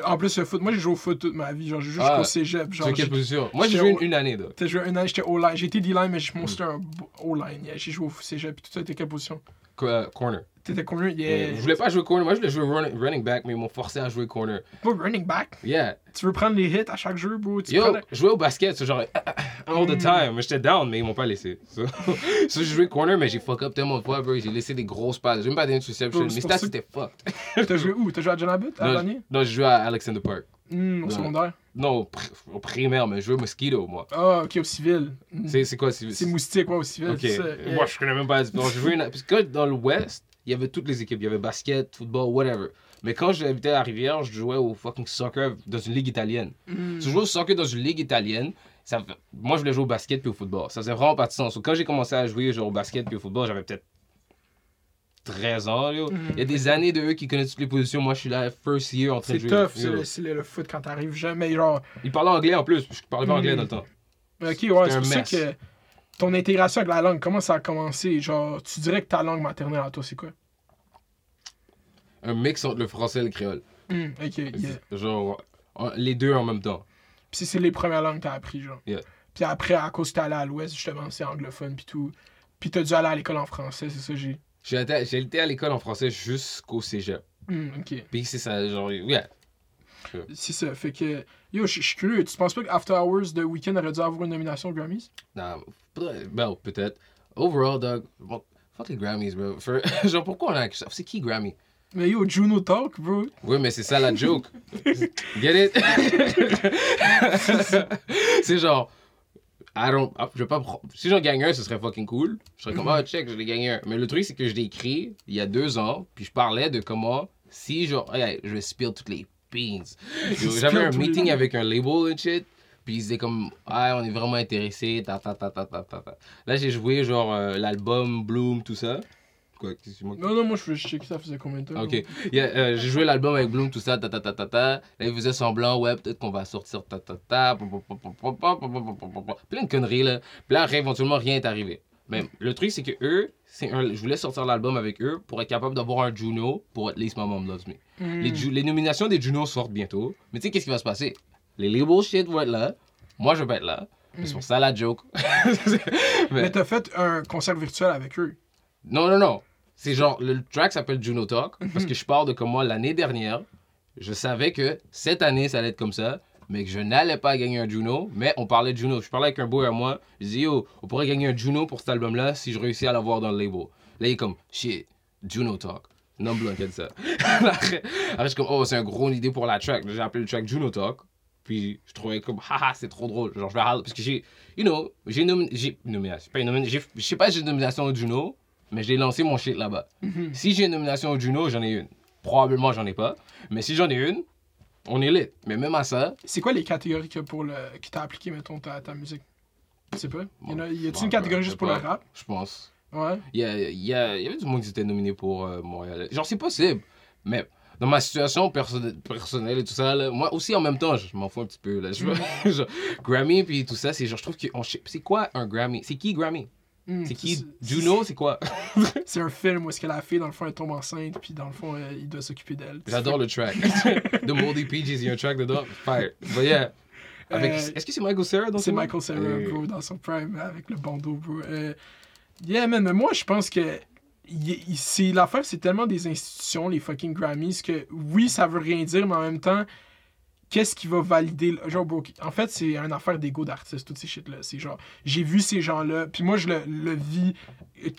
en plus, le foot, moi j'ai joué au foot toute ma vie. Genre, j'ai joué
Ah,
jusqu'au cégep. Genre,
quelle position Moi, j'ai
j'étais
joué
au-
une, une année.
T'as joué un an, j'étais O-line. J'ai été D-line, mais je- moi c'était un O-line. Yeah, J'ai joué au cégep. Puis tout ça, t'étais quelle position?
Quoi, corner.
T'étais
Euh,
Yeah.
Je voulais pas jouer corner, moi je voulais jouer running, running back, mais ils m'ont forcé à jouer corner.
Moi, running back?
Yeah.
Tu veux prendre les hits à chaque jeu, bro? Tu
Yo,
prends
jouer au basket, c'est genre all the time. J'étais down, mais ils m'ont pas laissé. So, so, j'ai joué corner, mais j'ai fuck up tellement de fois, bro. J'ai laissé des grosses passes. J'ai même pas Mes
pour
stats
ça-
c'était fucked.
T'as joué où? T'as joué à John Abbott à
je- non, j'ai joué à Alexander Park.
Hmm, Au secondaire.
Non, au, pr- au primaire, mais je jouais au Mosquito, moi.
Ah, ok, au civil. Hmm.
C'est quoi c'est-
C'est moustique, ouais, au civil.
Ok.
yeah.
Moi, je connais même pas. J'ai joué une- Parce que dans l'Ouest, il y avait toutes les équipes. Il y avait basket, football, whatever. Mais quand j'habitais à Rivière, je jouais au fucking soccer dans une ligue italienne.
Hmm.
Si je jouais au soccer dans une ligue italienne, ça, moi, je voulais jouer au basket puis au football. Ça faisait vraiment pas de sens. Donc, quand j'ai commencé à jouer genre, au basket puis au football, j'avais peut-être 13 ans. yo.
Mhm.
Il y a des années de eux qui connaissent toutes les positions. Moi, je suis là, first year, en train de
C'est
jouer.
tough, c'est le, c'est le- le foot quand t'arrives jamais. Genre,
Ils parlaient anglais en plus. Je parlais pas
Mhm.
anglais dans le temps.
ok, ouais, c'est pour ça que ton intégration avec la langue, comment ça a commencé? Genre, tu dirais que ta langue maternelle à toi, c'est quoi?
Un mix entre le français et le créole.
Hmm, ok, yeah.
Genre, en- les deux en même temps.
Puis c'est les premières langues que t'as appris, genre.
Yeah.
Puis après, à cause que t'es allé à l'ouest, justement, c'est anglophone, puis tout. Puis t'as dû aller à l'école en français, c'est ça, j'ai.
J'ai été, j'ai été à l'école en français jusqu'au cégep.
Hmm, ok.
Puis c'est ça, genre, yeah.
C'est ça, fait que. Yo, je je suis curieux, tu penses pas qu'After Hours de Weekend aurait dû avoir une nomination aux Grammys?
Non, ben, peut-être. Overall, dog, bon, fuck les Grammys, bro. For- genre, pourquoi on a. C'est qui Grammy?
Mais yo, Juno Talk, bro.
Oui, mais c'est ça la joke. Get it? c'est genre. I don't. ah, Je vais pas. Si j'en gagne un, ce serait fucking cool. Je serais comme, ah, check, je l'ai gagné un. Mais le truc, c'est que je l'ai écrit il y a deux ans, puis je parlais de comment, si genre, hey, je vais spill toutes les beans. J'avais un
les
meeting avec un label et shit. Puis ils disaient comme, ah, on est vraiment intéressé, ta ta ta ta ta ta. ta. Là, j'ai joué genre euh, l'album Bloom, tout ça.
Non, non, moi je sais que ça faisait combien de temps.
Ok. Yeah, euh, J'ai joué l'album avec Bloom, tout ça, ta ta ta ta ta. Là, il faisait semblant, ouais, peut-être qu'on va sortir ta ta ta. Plein de conneries, là. Puis là, éventuellement, rien n'est arrivé. Mais le truc, c'est que eux, un, je voulais sortir l'album avec eux pour être capable d'avoir un Juno pour At least My Mom Loves Me. Les, nominations des Juno sortent bientôt. Mais tu sais, qu'est-ce qui va se passer? Les labels shit vont être là. Moi, je vais être là. Mm. C'est pour ça la joke.
mais, mais t'as fait un concert virtuel avec eux.
Non, non, non. C'est genre, le track s'appelle Juno Talk parce que je parle de comment l'année dernière, je savais que cette année, ça allait être comme ça, mais que je n'allais pas gagner un Juno. Mais on parlait de Juno. Je parlais avec un boy à moi. Je dis, yo, on pourrait gagner un Juno pour cet album-là si je réussis à l'avoir dans le label. Là, il est comme, shit, Juno Talk. Non, blanc, dit ça. après, je suis comme, oh, c'est un gros idée pour la track. J'ai appelé le track Juno Talk. Puis je trouvais comme, haha, c'est trop drôle. Genre, je vais râler. Parce que j'ai, you know, j'ai une nomi- j'ai une nomination. Pas une nomination. j'ai- Je sais pas si j'ai une nomination au Juno, mais j'ai lancé mon shit là-bas. Si j'ai une nomination au Juno, j'en ai une. Probablement, j'en ai pas. Mais si j'en ai une, on est lit. Mais même à ça,
C'est quoi les catégories que pour le... qui t'a appliqué, mettons, ta, ta musique? Je sais pas. Y, en a... y a-t-il
Bon,
une catégorie
je
juste pour le
pas.
rap?
Je pense.
Ouais.
Il y, a, il y, a- il y avait du monde qui était nominé pour euh, Montréal. Genre, c'est possible. Mais dans ma situation perso- personnelle et tout ça, là, moi aussi en même temps, je m'en fous un petit peu. Là. Je, genre, Grammy puis tout ça, c'est genre, je trouve que. on- C'est quoi un Grammy? C'est qui Grammy?
Hmm,
C'est qui? Juno C'est quoi?
C'est un film où est-ce que la fille, dans le fond, elle tombe enceinte, puis dans le fond, euh, il doit s'occuper d'elle.
J'adore le track. de Moldy Peaches, il y a un track dedans. Fire. But yeah. Avec-
Euh,
Est-ce que c'est Michael Cera dans ce
C'est? Michael Cera,
Euh,
bro, dans son prime, avec le bandeau, bro. Euh, yeah, man, mais moi, je pense que l'affaire, c'est tellement des institutions, les fucking Grammys, que oui, ça veut rien dire, mais en même temps, qu'est-ce qui va valider le- genre bro, en fait c'est une affaire d'ego d'artiste toutes ces shit là c'est genre j'ai vu ces gens là puis moi je le, le vis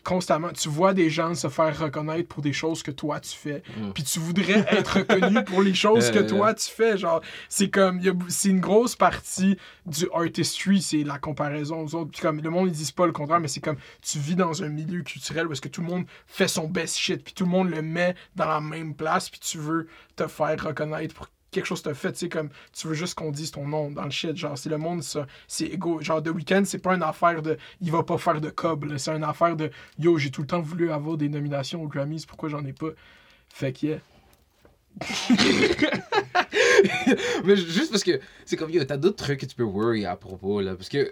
constamment tu vois des gens se faire reconnaître pour des choses que toi tu fais
Mm.
puis tu voudrais être reconnu pour les choses que
Euh.
toi tu fais genre c'est comme c'est une grosse partie du artistry c'est la comparaison aux autres puis comme le monde ils disent pas le contraire mais c'est comme tu vis dans un milieu culturel où est-ce que tout le monde fait son best shit puis tout le monde le met dans la même place puis tu veux te faire reconnaître pour quelque chose t'as fait, tu sais, comme tu veux juste qu'on dise ton nom dans le shit, genre c'est le monde, ça, c'est égo. Genre The Weeknd, c'est pas une affaire de il va pas faire de cob, c'est une affaire de yo, j'ai tout le temps voulu avoir des nominations aux Grammys, pourquoi j'en ai pas? Fait que yeah.
Mais ju- juste parce que c'est comme, yo, t'as d'autres trucs que tu peux worry à propos, là. Parce que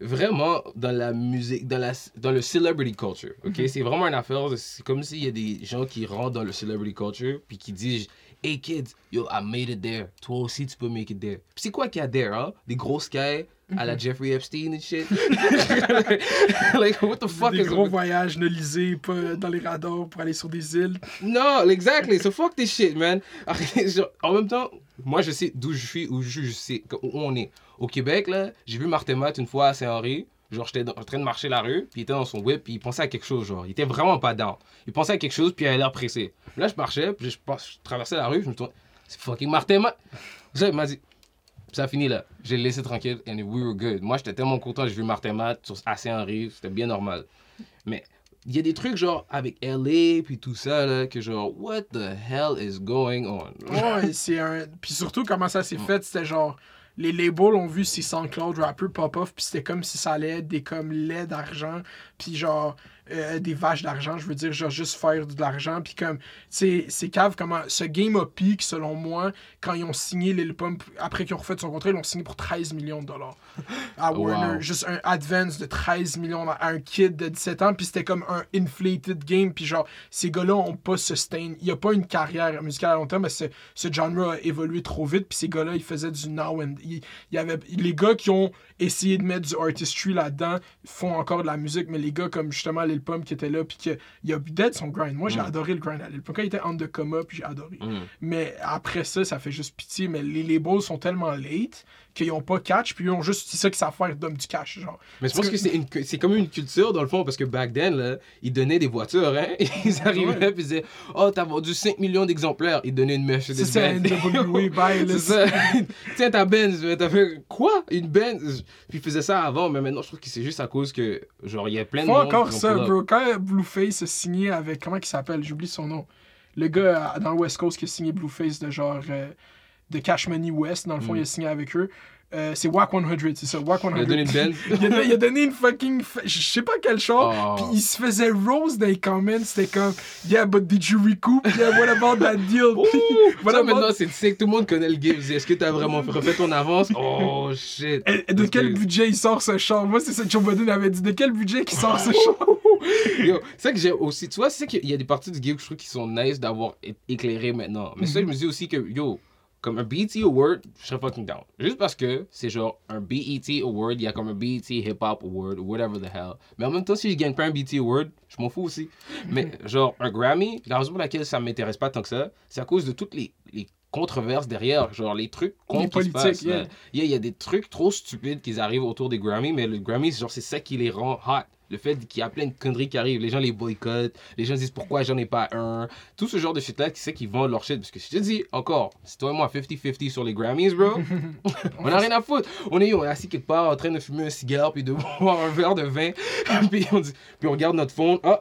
vraiment, dans la musique, dans, la, dans le celebrity culture, ok?
Mhm.
C'est vraiment une affaire, c'est comme s'il y a des gens qui rentrent dans le celebrity culture, puis qui disent, hey kids, yo, I made it there. Toi aussi, tu peux make it there. Puis c'est quoi qu'il y a there, hein? Des gros skies à la Jeffrey Epstein et shit? like, what the fuck
des
is
gros voyages nolisés pas dans les radars pour aller sur des îles.
non, exactly. So fuck this shit, man. En même temps, moi, je sais d'où je suis, où je, je sais où on est. Au Québec, là, j'ai vu Martin Matt une fois à Saint-Henri. Genre, j'étais en train de marcher la rue, puis il était dans son whip, puis il pensait à quelque chose, genre. Il était vraiment pas down. Il pensait à quelque chose, puis il avait l'air pressé. Là, je marchais, puis je, traversais la rue, je me tourne. C'est fucking Martin Matt. Ça, il m'a dit. Ça a fini là. J'ai laissé tranquille, and we were good. Moi, j'étais tellement content, j'ai vu Martin Matt sur, à Saint-Henri, c'était bien normal. Mais il y a des trucs genre avec LA puis tout ça là que genre what the hell is going on?
Ouais, c'est un. Puis surtout, comment ça s'est fait, c'était genre. Les labels ont vu ces SoundCloud rappers pop-off, puis c'était comme si ça allait être des comme lait d'argent, puis genre euh, des vaches d'argent, je veux dire, genre juste faire de l'argent, puis comme, c'est c'est cave comment. Ce game a peak, selon moi, quand ils ont signé Lil Pump, après qu'ils ont refait son contrat, ils l'ont signé pour 13 millions de dollars à
Wow.
Warner. Juste un advance de 13 millions à un kid de 17 ans, puis c'était comme un inflated game, puis genre, ces gars-là ont pas sustain. Il y a pas une carrière musicale à long terme, mais ce, ce genre a évolué trop vite, puis ces gars-là, ils faisaient du now and. Il y avait, les gars qui ont essayé de mettre du artistry là-dedans font encore de la musique, mais les gars comme justement Lil Pump qui était là, puis que, il a dead son grind. Moi, j'ai
Mm.
adoré le grind à Lil Pump. Quand il était on the coma, puis j'ai adoré.
Mm.
Mais après ça, ça fait juste pitié. Mais les labels sont tellement late qu'ils ont pas catch, puis ils ont juste c'est ça qu'ils savent faire d'homme du cash. Genre.
mais je pense que c'est une cu- c'est comme une culture dans le fond parce que back then là ils donnaient des voitures hein ils arrivaient
Ouais.
puis ils disaient oh t'as vendu 5 millions d'exemplaires ils donnaient une Mercedes
C'est ça,
tiens ta Benz t'as fait quoi? Une Benz? Puis ils faisaient ça avant mais maintenant je trouve que c'est juste à cause que genre il y a plein de monde
encore ça, bro. Quand Blueface a signé avec. Comment il s'appelle? J'oublie son nom. Le gars euh, dans le West Coast qui a signé Blueface de genre. euh, de Cash Money West, dans le fond,
Mm.
il a signé avec eux. Euh, c'est Wack 100, c'est ça, Wack 100.
Il a donné une belle.
il, a, il a donné une fucking. fa- Je sais pas quel char.
Oh.
Puis il se faisait rose dans les comments. C'était comme, yeah, but did you recoup? Yeah, what about that deal?
Ça,
about-
maintenant, c'est sick. Tout le monde connaît le game. Est-ce que t'as vraiment refait ton avance? Oh, shit.
Eh, De quel
que-
budget il sort ce char? Moi, c'est ça que Joe Biden avait dit. De quel budget qu'il sort ce char?
Yo, c'est ça que j'ai aussi. Tu vois, c'est qu'il y a des parties du game que je trouve qui sont nice d'avoir éclairé maintenant. Mais ça, je me dis aussi que, yo, comme un BET Award, je serais fucking down. Juste parce que c'est genre un BET Award, il y a comme un BET Hip Hop Award, whatever the hell. Mais en même temps, si je gagne pas un BET Award, je m'en fous aussi. Mais genre, un Grammy, la raison pour laquelle ça m'intéresse pas tant que ça, c'est à cause de toutes les. les controverses derrière, genre les trucs contre
Les politiques,
passent,
yeah.
Il y, a, il des trucs trop stupides qui arrivent autour des Grammys, mais le Grammy, genre, c'est ça qui les rend hot. Le fait qu'il y a plein de conneries qui arrivent, les gens les boycottent, les gens disent pourquoi j'en ai pas un. Tout ce genre de shit-là, qui c'est qui vendent leur shit? Parce que je te dis, encore, c'est toi et moi 50-50 sur les Grammys, bro. on a rien à foutre. On est, on est assis quelque part en train de fumer un cigare, puis de boire un verre de vin, puis on, regarde notre phone. Ah!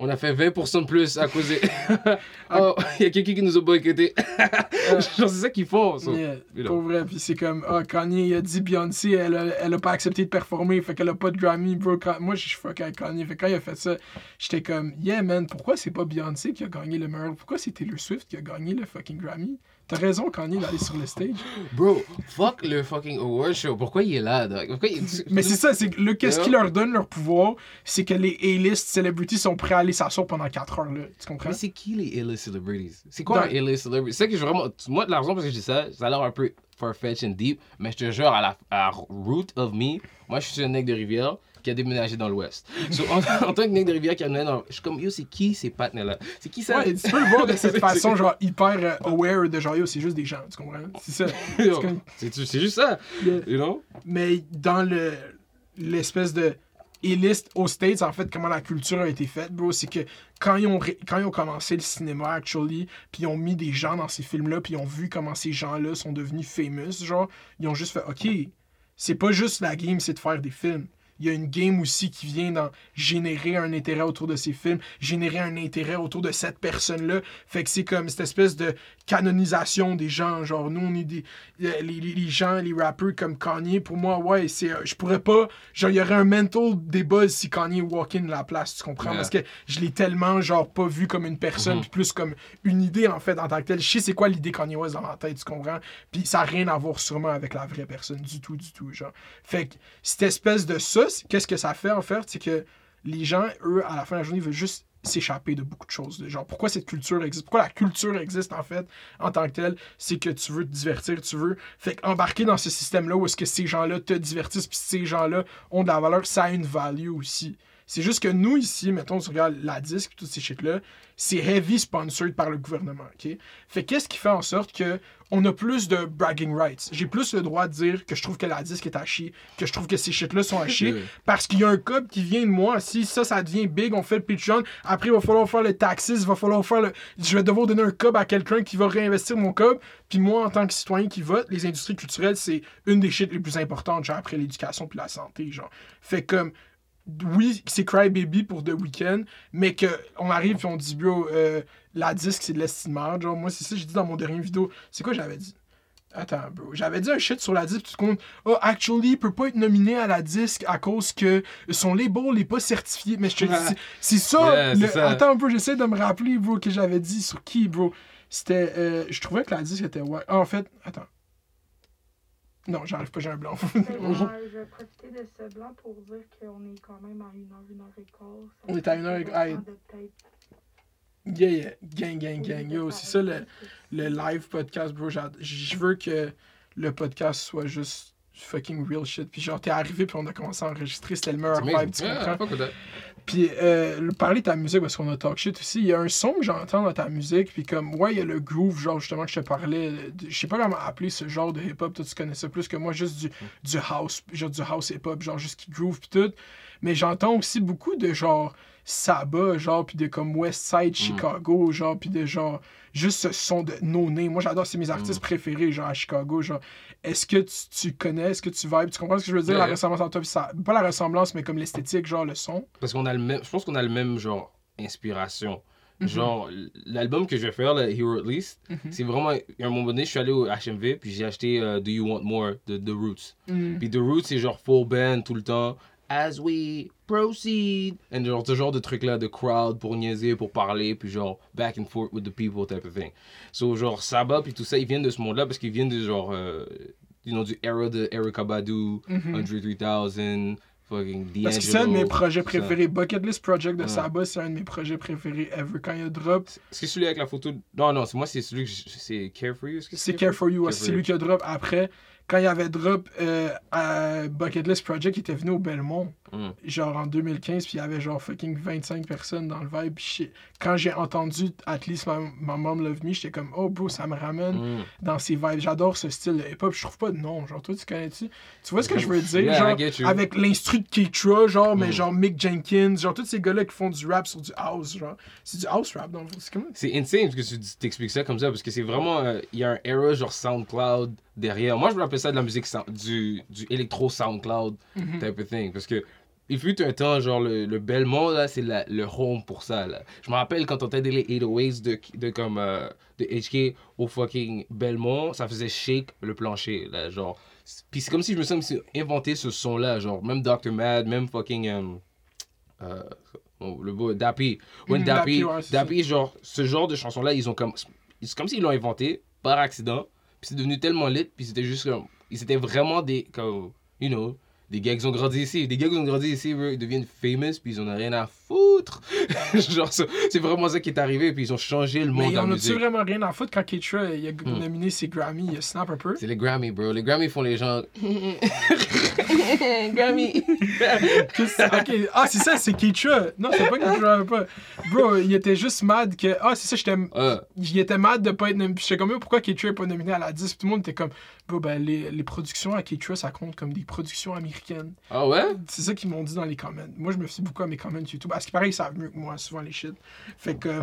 On a fait 20% de plus à cause de... oh, il y a quelqu'un qui nous a boycotté. Genre, c'est ça qu'ils font. ça.
Yeah, pour vrai, puis c'est comme, ah, Kanye, il a dit Beyoncé, elle a, elle a pas accepté de performer, fait qu'elle a pas de Grammy, bro. Quand- moi, je suis fuck avec Kanye, fait quand il a fait ça, j'étais comme, yeah, man, pourquoi c'est pas Beyoncé qui a gagné le meilleur, pourquoi c'est Taylor Swift qui a gagné le fucking Grammy? T'as raison, Kanye, d'aller sur le stage.
Bro, fuck le fucking award show. Pourquoi il est là, dog? Pourquoi il...
Mais c'est ça, c'est le, qu'est-ce qui leur donne leur pouvoir, c'est que les A-list celebrities sont prêts à aller s'asseoir pendant 4 heures, là. Tu comprends?
Mais c'est qui les A-list celebrities? C'est quoi
Dans-
un A-list celebrity? C'est que je vraiment. Moi, de la raison parce que je dis ça, ça a l'air un peu far-fetched and deep, mais je te jure, à la à root of me, moi, je suis un nègre de rivière qui a déménagé dans l'Ouest. So, en, en tant que nègre de rivière qui a déménagé dans Je suis comme, yo, c'est qui ces partenaires-là? C'est qui ça?
Ouais, tu peux le voir de cette façon, genre, hyper euh, aware de genre, yo, c'est juste des gens, tu comprends? C'est ça. C'est comme-
juste ça,
Yeah.
you know?
mais dans le l'espèce de list aux States, en fait, comment la culture a été faite, bro, c'est que quand ils, ont ré- quand ils ont commencé le cinéma, actually, puis ils ont mis des gens dans ces films-là, puis ils ont vu comment ces gens-là sont devenus famous, genre, ils ont juste fait, OK, c'est pas juste la game, c'est de faire des films. Il y a une game aussi qui vient dans générer un intérêt autour de ces films, générer un intérêt autour de cette personne-là. Fait que c'est comme cette espèce de canonisation des gens. Genre, nous, on est des. euh, Les, gens, les rappeurs comme Kanye, pour moi, ouais, c'est. euh, Je pourrais pas. Genre, il y aurait un mental débat si Kanye walk in la place, tu comprends?
Yeah.
Parce que je l'ai tellement, genre, pas vu comme une personne,
Mhm.
puis plus comme une idée, en fait, en tant que telle. Je sais c'est quoi l'idée Kanye West dans ma tête, tu comprends? Puis ça n'a rien à voir sûrement avec la vraie personne, du tout, du tout, genre. Fait que cette espèce de ça, qu'est-ce que ça fait en fait? C'est que les gens, eux, à la fin de la journée, veulent juste s'échapper de beaucoup de choses. Genre, pourquoi cette culture existe? Pourquoi la culture existe en fait en tant que telle? C'est que tu veux te divertir, tu veux. Fait qu'embarquer dans ce système-là où est-ce que ces gens-là te divertissent, puis ces gens-là ont de la valeur, ça a une value aussi. C'est juste que nous, ici, mettons, tu regardes la disque, toutes ces shit-là, c'est heavy sponsored par le gouvernement, OK? Fait qu'est-ce qui fait en sorte que on a plus de bragging rights? J'ai plus le droit de dire que je trouve que la disque est à chier, que je trouve que ces shit-là sont à chier, parce qu'il y a un code qui vient de moi. Si ça, ça devient big, on fait le Patreon. Après, il va falloir faire le taxes, il va falloir faire le. Je vais devoir donner un cob à quelqu'un qui va réinvestir mon cob. Puis moi, en tant que citoyen qui vote, les industries culturelles, c'est une des shit les plus importantes, genre après l'éducation puis la santé, genre. Fait comme. Oui, c'est Crybaby pour The Weeknd, mais que on arrive et on dit, bro, euh, la disque, c'est de l'estimard. Genre, moi, c'est ça que j'ai dit dans mon dernier vidéo. C'est quoi j'avais dit? Attends, bro. J'avais dit un shit sur la disque, tu te comptes, oh, actually, il peut pas être nominé à la disque à cause que son label n'est pas certifié. Mais je te dis, c'est- ça,
Yeah, c'est
le-
ça.
Attends un peu, j'essaie de me rappeler, bro, que j'avais dit sur qui, bro. C'était. euh, je trouvais que la disque était. Ouais. Ah, en fait, attends. Non, j'arrive pas, j'ai un blanc.
Je, vais profiter de ce blanc pour dire qu'on est quand même à 1h, 1h15.
On est à une heure et- ah, yeah, yeah. Gang, gang, gang. Yo, c'est ça le, le live podcast, bro. Je veux que le podcast soit juste fucking real shit. Puis genre, t'es arrivé, puis on a commencé à enregistrer. C'était le meilleur vibe, tu
Yeah,
comprends? Puis, euh, le- parler de ta musique, parce qu'on a talk shit aussi, il y a un son que j'entends dans ta musique, puis comme, ouais, il y a le groove, genre, justement, que je te parlais, de- je sais pas comment appeler ce genre de hip-hop, toi, tu connais ça plus que moi, juste du, du house, genre du house hip-hop, genre, juste qui groove, puis tout. Mais j'entends aussi beaucoup de, genre, Saba, genre, puis de comme West Side, Chicago, genre, puis de, genre, juste ce son de no name. Moi, j'adore, c'est mes artistes préférés, genre, à Chicago, genre. Est-ce que tu, tu connais, est-ce que tu vibes, tu comprends ce que je veux dire, la ressemblance entre toi, puis ça, pas la ressemblance, mais comme l'esthétique, genre, le son.
Parce qu'on a le même. Je pense qu'on a le même genre inspiration.
Mhm.
Genre, l'album que je vais faire, le Hero At Least,
Mhm.
c'est vraiment. À un moment donné, je suis allé au HMV, puis j'ai acheté euh, Do You Want More de The Roots.
Mhm.
Puis The Roots, c'est genre full band tout le temps. As we proceed. And genre, ce genre de truc-là, de crowd pour niaiser, pour parler, puis genre back and forth with the people type of thing. So, genre, Saba, puis tout ça, ils viennent de ce monde-là parce qu'ils viennent de genre. euh, you know, du era de Erykah Badu,
Mhm.
Andre 3000, fucking D'Angelo.
Parce que c'est un de mes projets
tout ça.
préférés. Bucket List Project de
Ouais.
Saba, c'est un de mes projets préférés ever. Quand il a drop,
Est-ce que celui avec la photo. Non, non, c'est moi, c'est celui que. je- C'est
c'est Care for You. ouais,
Care
C'est
for You.
qui a drop après. Quand il avait drop euh, à Bucket List Project, il était venu au Belmont.
Mm.
genre en 2015, puis il y avait genre fucking 25 personnes dans le vibe. Quand j'ai entendu At least My, My Mom Love Me, j'étais comme, oh bro, ça me ramène
Mm.
dans ces vibes. J'adore ce style de hip-hop. Je trouve pas de nom. Genre, toi, tu connais-tu? Tu vois ce que je veux dire?
Yeah,
Genre, avec l'instru de Keitra, genre, mais
Mm.
genre Mick Jenkins, genre, tous ces gars-là qui font du rap sur du house, genre. C'est du house rap, dans le. C'est
insane que tu t'expliques ça comme ça parce que c'est vraiment. euh, Il y a un era genre SoundCloud derrière. Moi, je me rappelle ça de la musique, du, du électro SoundCloud
Mhm.
type of thing. Parce que. Il fut un temps, genre, le, le Belmont, là, c'est le home pour ça, là. Je me rappelle quand on entendait les 808s de, de, comme, euh, de HK au fucking Belmont, ça faisait shake le plancher, là, genre. Puis c'est comme si je me suis inventé ce son-là, genre, même Dr. Mad, même fucking... euh, euh, oh, le beau Dappy. When
Mhm,
Dappy,
Dappy, ouais, c'est
Dappy, genre, ce genre de chanson-là, ils ont comme... C'est comme s'ils l'ont inventé par accident, puis c'est devenu tellement lit, puis c'était juste comme... Ils étaient vraiment des... Comme, you know... Des gars qui ont grandi ici, des gars qui ont grandi ici, bro, ils deviennent famous, puis ils en ont rien à foutre. genre, ça- c'est vraiment ça qui est arrivé, puis ils ont changé le monde
Mais
de la
on a-tu
musique.
vraiment rien à foutre quand Keitra il a
Hmm.
nominé ses Grammy, il snap un peu?
C'est les Grammy, bro. Les Grammy font les gens. Grammy.
Ok. Ah, c'est ça, c'est Keitra. Non, c'est pas Keitra. Pas. Bro, il était juste mad que. Ah, c'est ça, j'étais.
Ah,
Il était mad de pas être nominé. J'étais comme, pourquoi Keitra est pas nominé à la 10 Puis tout le monde était comme, bro, ben, les, les productions à Keitra, ça compte comme des productions américaines.
ah ouais?
C'est ça qu'ils m'ont dit dans les comments. Moi, je me fie beaucoup à mes comments YouTube. Parce que pareil, ils savent mieux que moi, souvent, les shit. Fait que,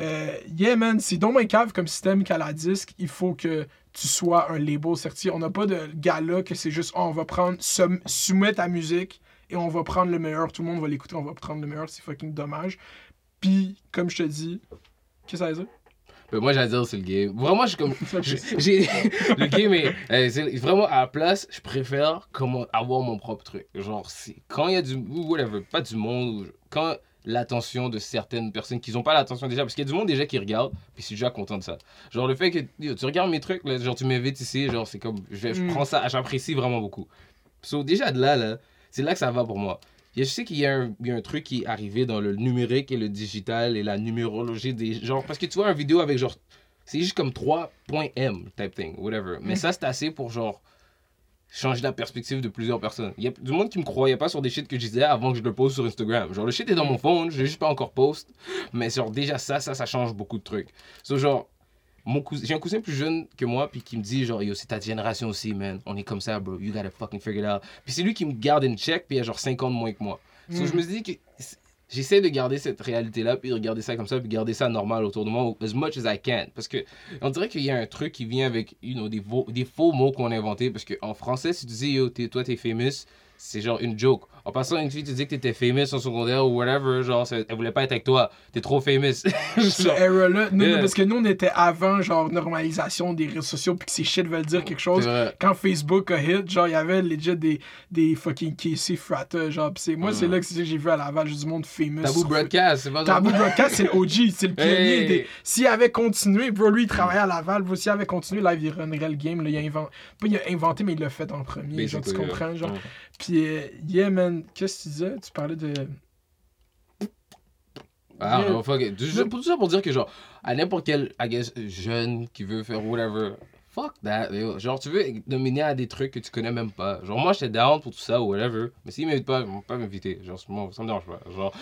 euh, yeah, man, c'est donc un cave comme système qu'à la disque, il faut que tu sois un label certifié. On n'a pas de gala que c'est juste, oh, on va prendre, soumettre ta musique et on va prendre le meilleur. Tout le monde va l'écouter, on va prendre le meilleur. C'est fucking dommage. Puis, comme je te dis, qu'est-ce que ça veut dire?
Ben, moi, j'allais dire, c'est le game. Vraiment, je suis comme. J'ai- le game est. euh, vraiment à la place, je préfère comment avoir mon propre truc. Genre, quand il y a du. ou Whatever, pas du monde. Quand l'attention de certaines personnes qui n'ont pas l'attention déjà, parce qu'il y a du monde déjà qui regarde, puis je suis déjà content de ça. Genre, le fait que yo, tu regardes mes trucs, là, genre, tu m'invites ici, genre, c'est comme. Je, je
Mm.
prends ça, j'apprécie vraiment beaucoup. So, déjà de là, là, c'est là que ça va pour moi. Je sais qu'il y, a un- il y a un truc qui est arrivé dans le numérique et le digital et la numérologie des gens. Parce que tu vois une vidéo avec genre. C'est juste comme 3.m type thing, whatever. Mais
Mm.
ça, c'est assez pour genre. Changer la perspective de plusieurs personnes. Il y a du monde qui me croyait pas sur des shit que je disais avant que je le poste sur Instagram. Genre, le shit est dans mon phone, je l'ai juste pas encore post. Mais genre, déjà ça, ça, ça change beaucoup de trucs. So, genre, mon cousin, j'ai un cousin plus jeune que moi, puis qui me dit, genre, yo, c'est ta génération aussi, man. On est comme ça, bro. You gotta fucking figure it out. Puis c'est lui qui me garde in check, puis il a genre 5 ans de moins que moi. So,
Mm.
je me dis que j'essaie de garder cette réalité-là, puis de regarder ça comme ça, puis garder ça normal autour de moi, as much as I can. Parce que on dirait qu'il y a un truc qui vient avec you know, des, des faux mots qu'on a inventés. Parce qu'en français, si tu dis, yo, toi, t'es famous, c'est genre une joke. En passant, une fille te dit que t'étais famous en secondaire ou whatever, genre, elle voulait pas être avec toi, t'es trop famous.
Cette
Genre,
era-là. Nous,
Yeah.
Parce que nous, on était avant, genre, normalisation des réseaux sociaux, puis que ces shit veulent dire quelque chose. quand Facebook a hit, genre, il y avait legit des, des fucking Casey Frata, genre, pis c'est, moi, c'est là que j'ai vu à Laval, juste du monde famous.
Tabou broadcast, c'est pas
Taboo Broadcast, c'est le OG, c'est le pionnier.
Hey.
des- S'il avait continué, bro, lui, il travaillait à Laval, bro, s'il avait continué, là, il runnerait le game, là, il a inventé, pas il a inventé, mais il l'a fait en premier, genre, tu
Basically,
comprends, genre. Pis, euh, yeah, man, qu'est-ce que tu disais? Tu parlais de...
Ah, non, fuck it. Tout ça- tout ça pour dire que, genre, à n'importe quel, I guess, jeune qui veut faire whatever, fuck that. yo. Genre, tu veux nominer à des trucs que tu connais même pas. Genre, moi, j'étais down pour tout ça ou whatever. Mais s'ils m'invitent pas, ils vont pas m'inviter. Genre, moi, ça me dérange pas. Genre,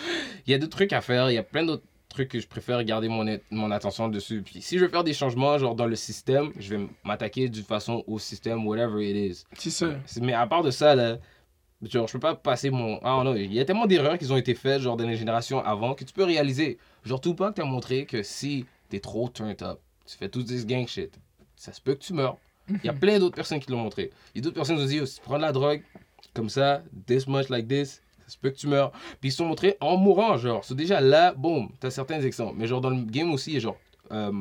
il y a d'autres trucs à faire. Il y a plein d'autres trucs que je préfère garder mon, mon attention dessus. Puis si je veux faire des changements, genre, dans le système, je vais m'attaquer d'une façon au système, whatever it is.
C'est ça.
Mais à part de ça, là, genre, je peux pas passer mon. Ah non, il y a tellement d'erreurs qui ont été faites, genre, dans les générations avant, que tu peux réaliser. Genre, Tupac t'a montré que si t'es trop turned up, tu fais tout this gang shit, ça se peut que tu meurs. Il y a plein d'autres personnes qui l'ont montré. Il y a d'autres personnes qui ont dit, oh, si tu prends de la drogue, comme ça, this much like this, ça se peut que tu meurs. Puis ils sont montrés en mourant, genre. C'est déjà là, boum, t'as certains exemples. Mais genre dans le game aussi, genre. euh,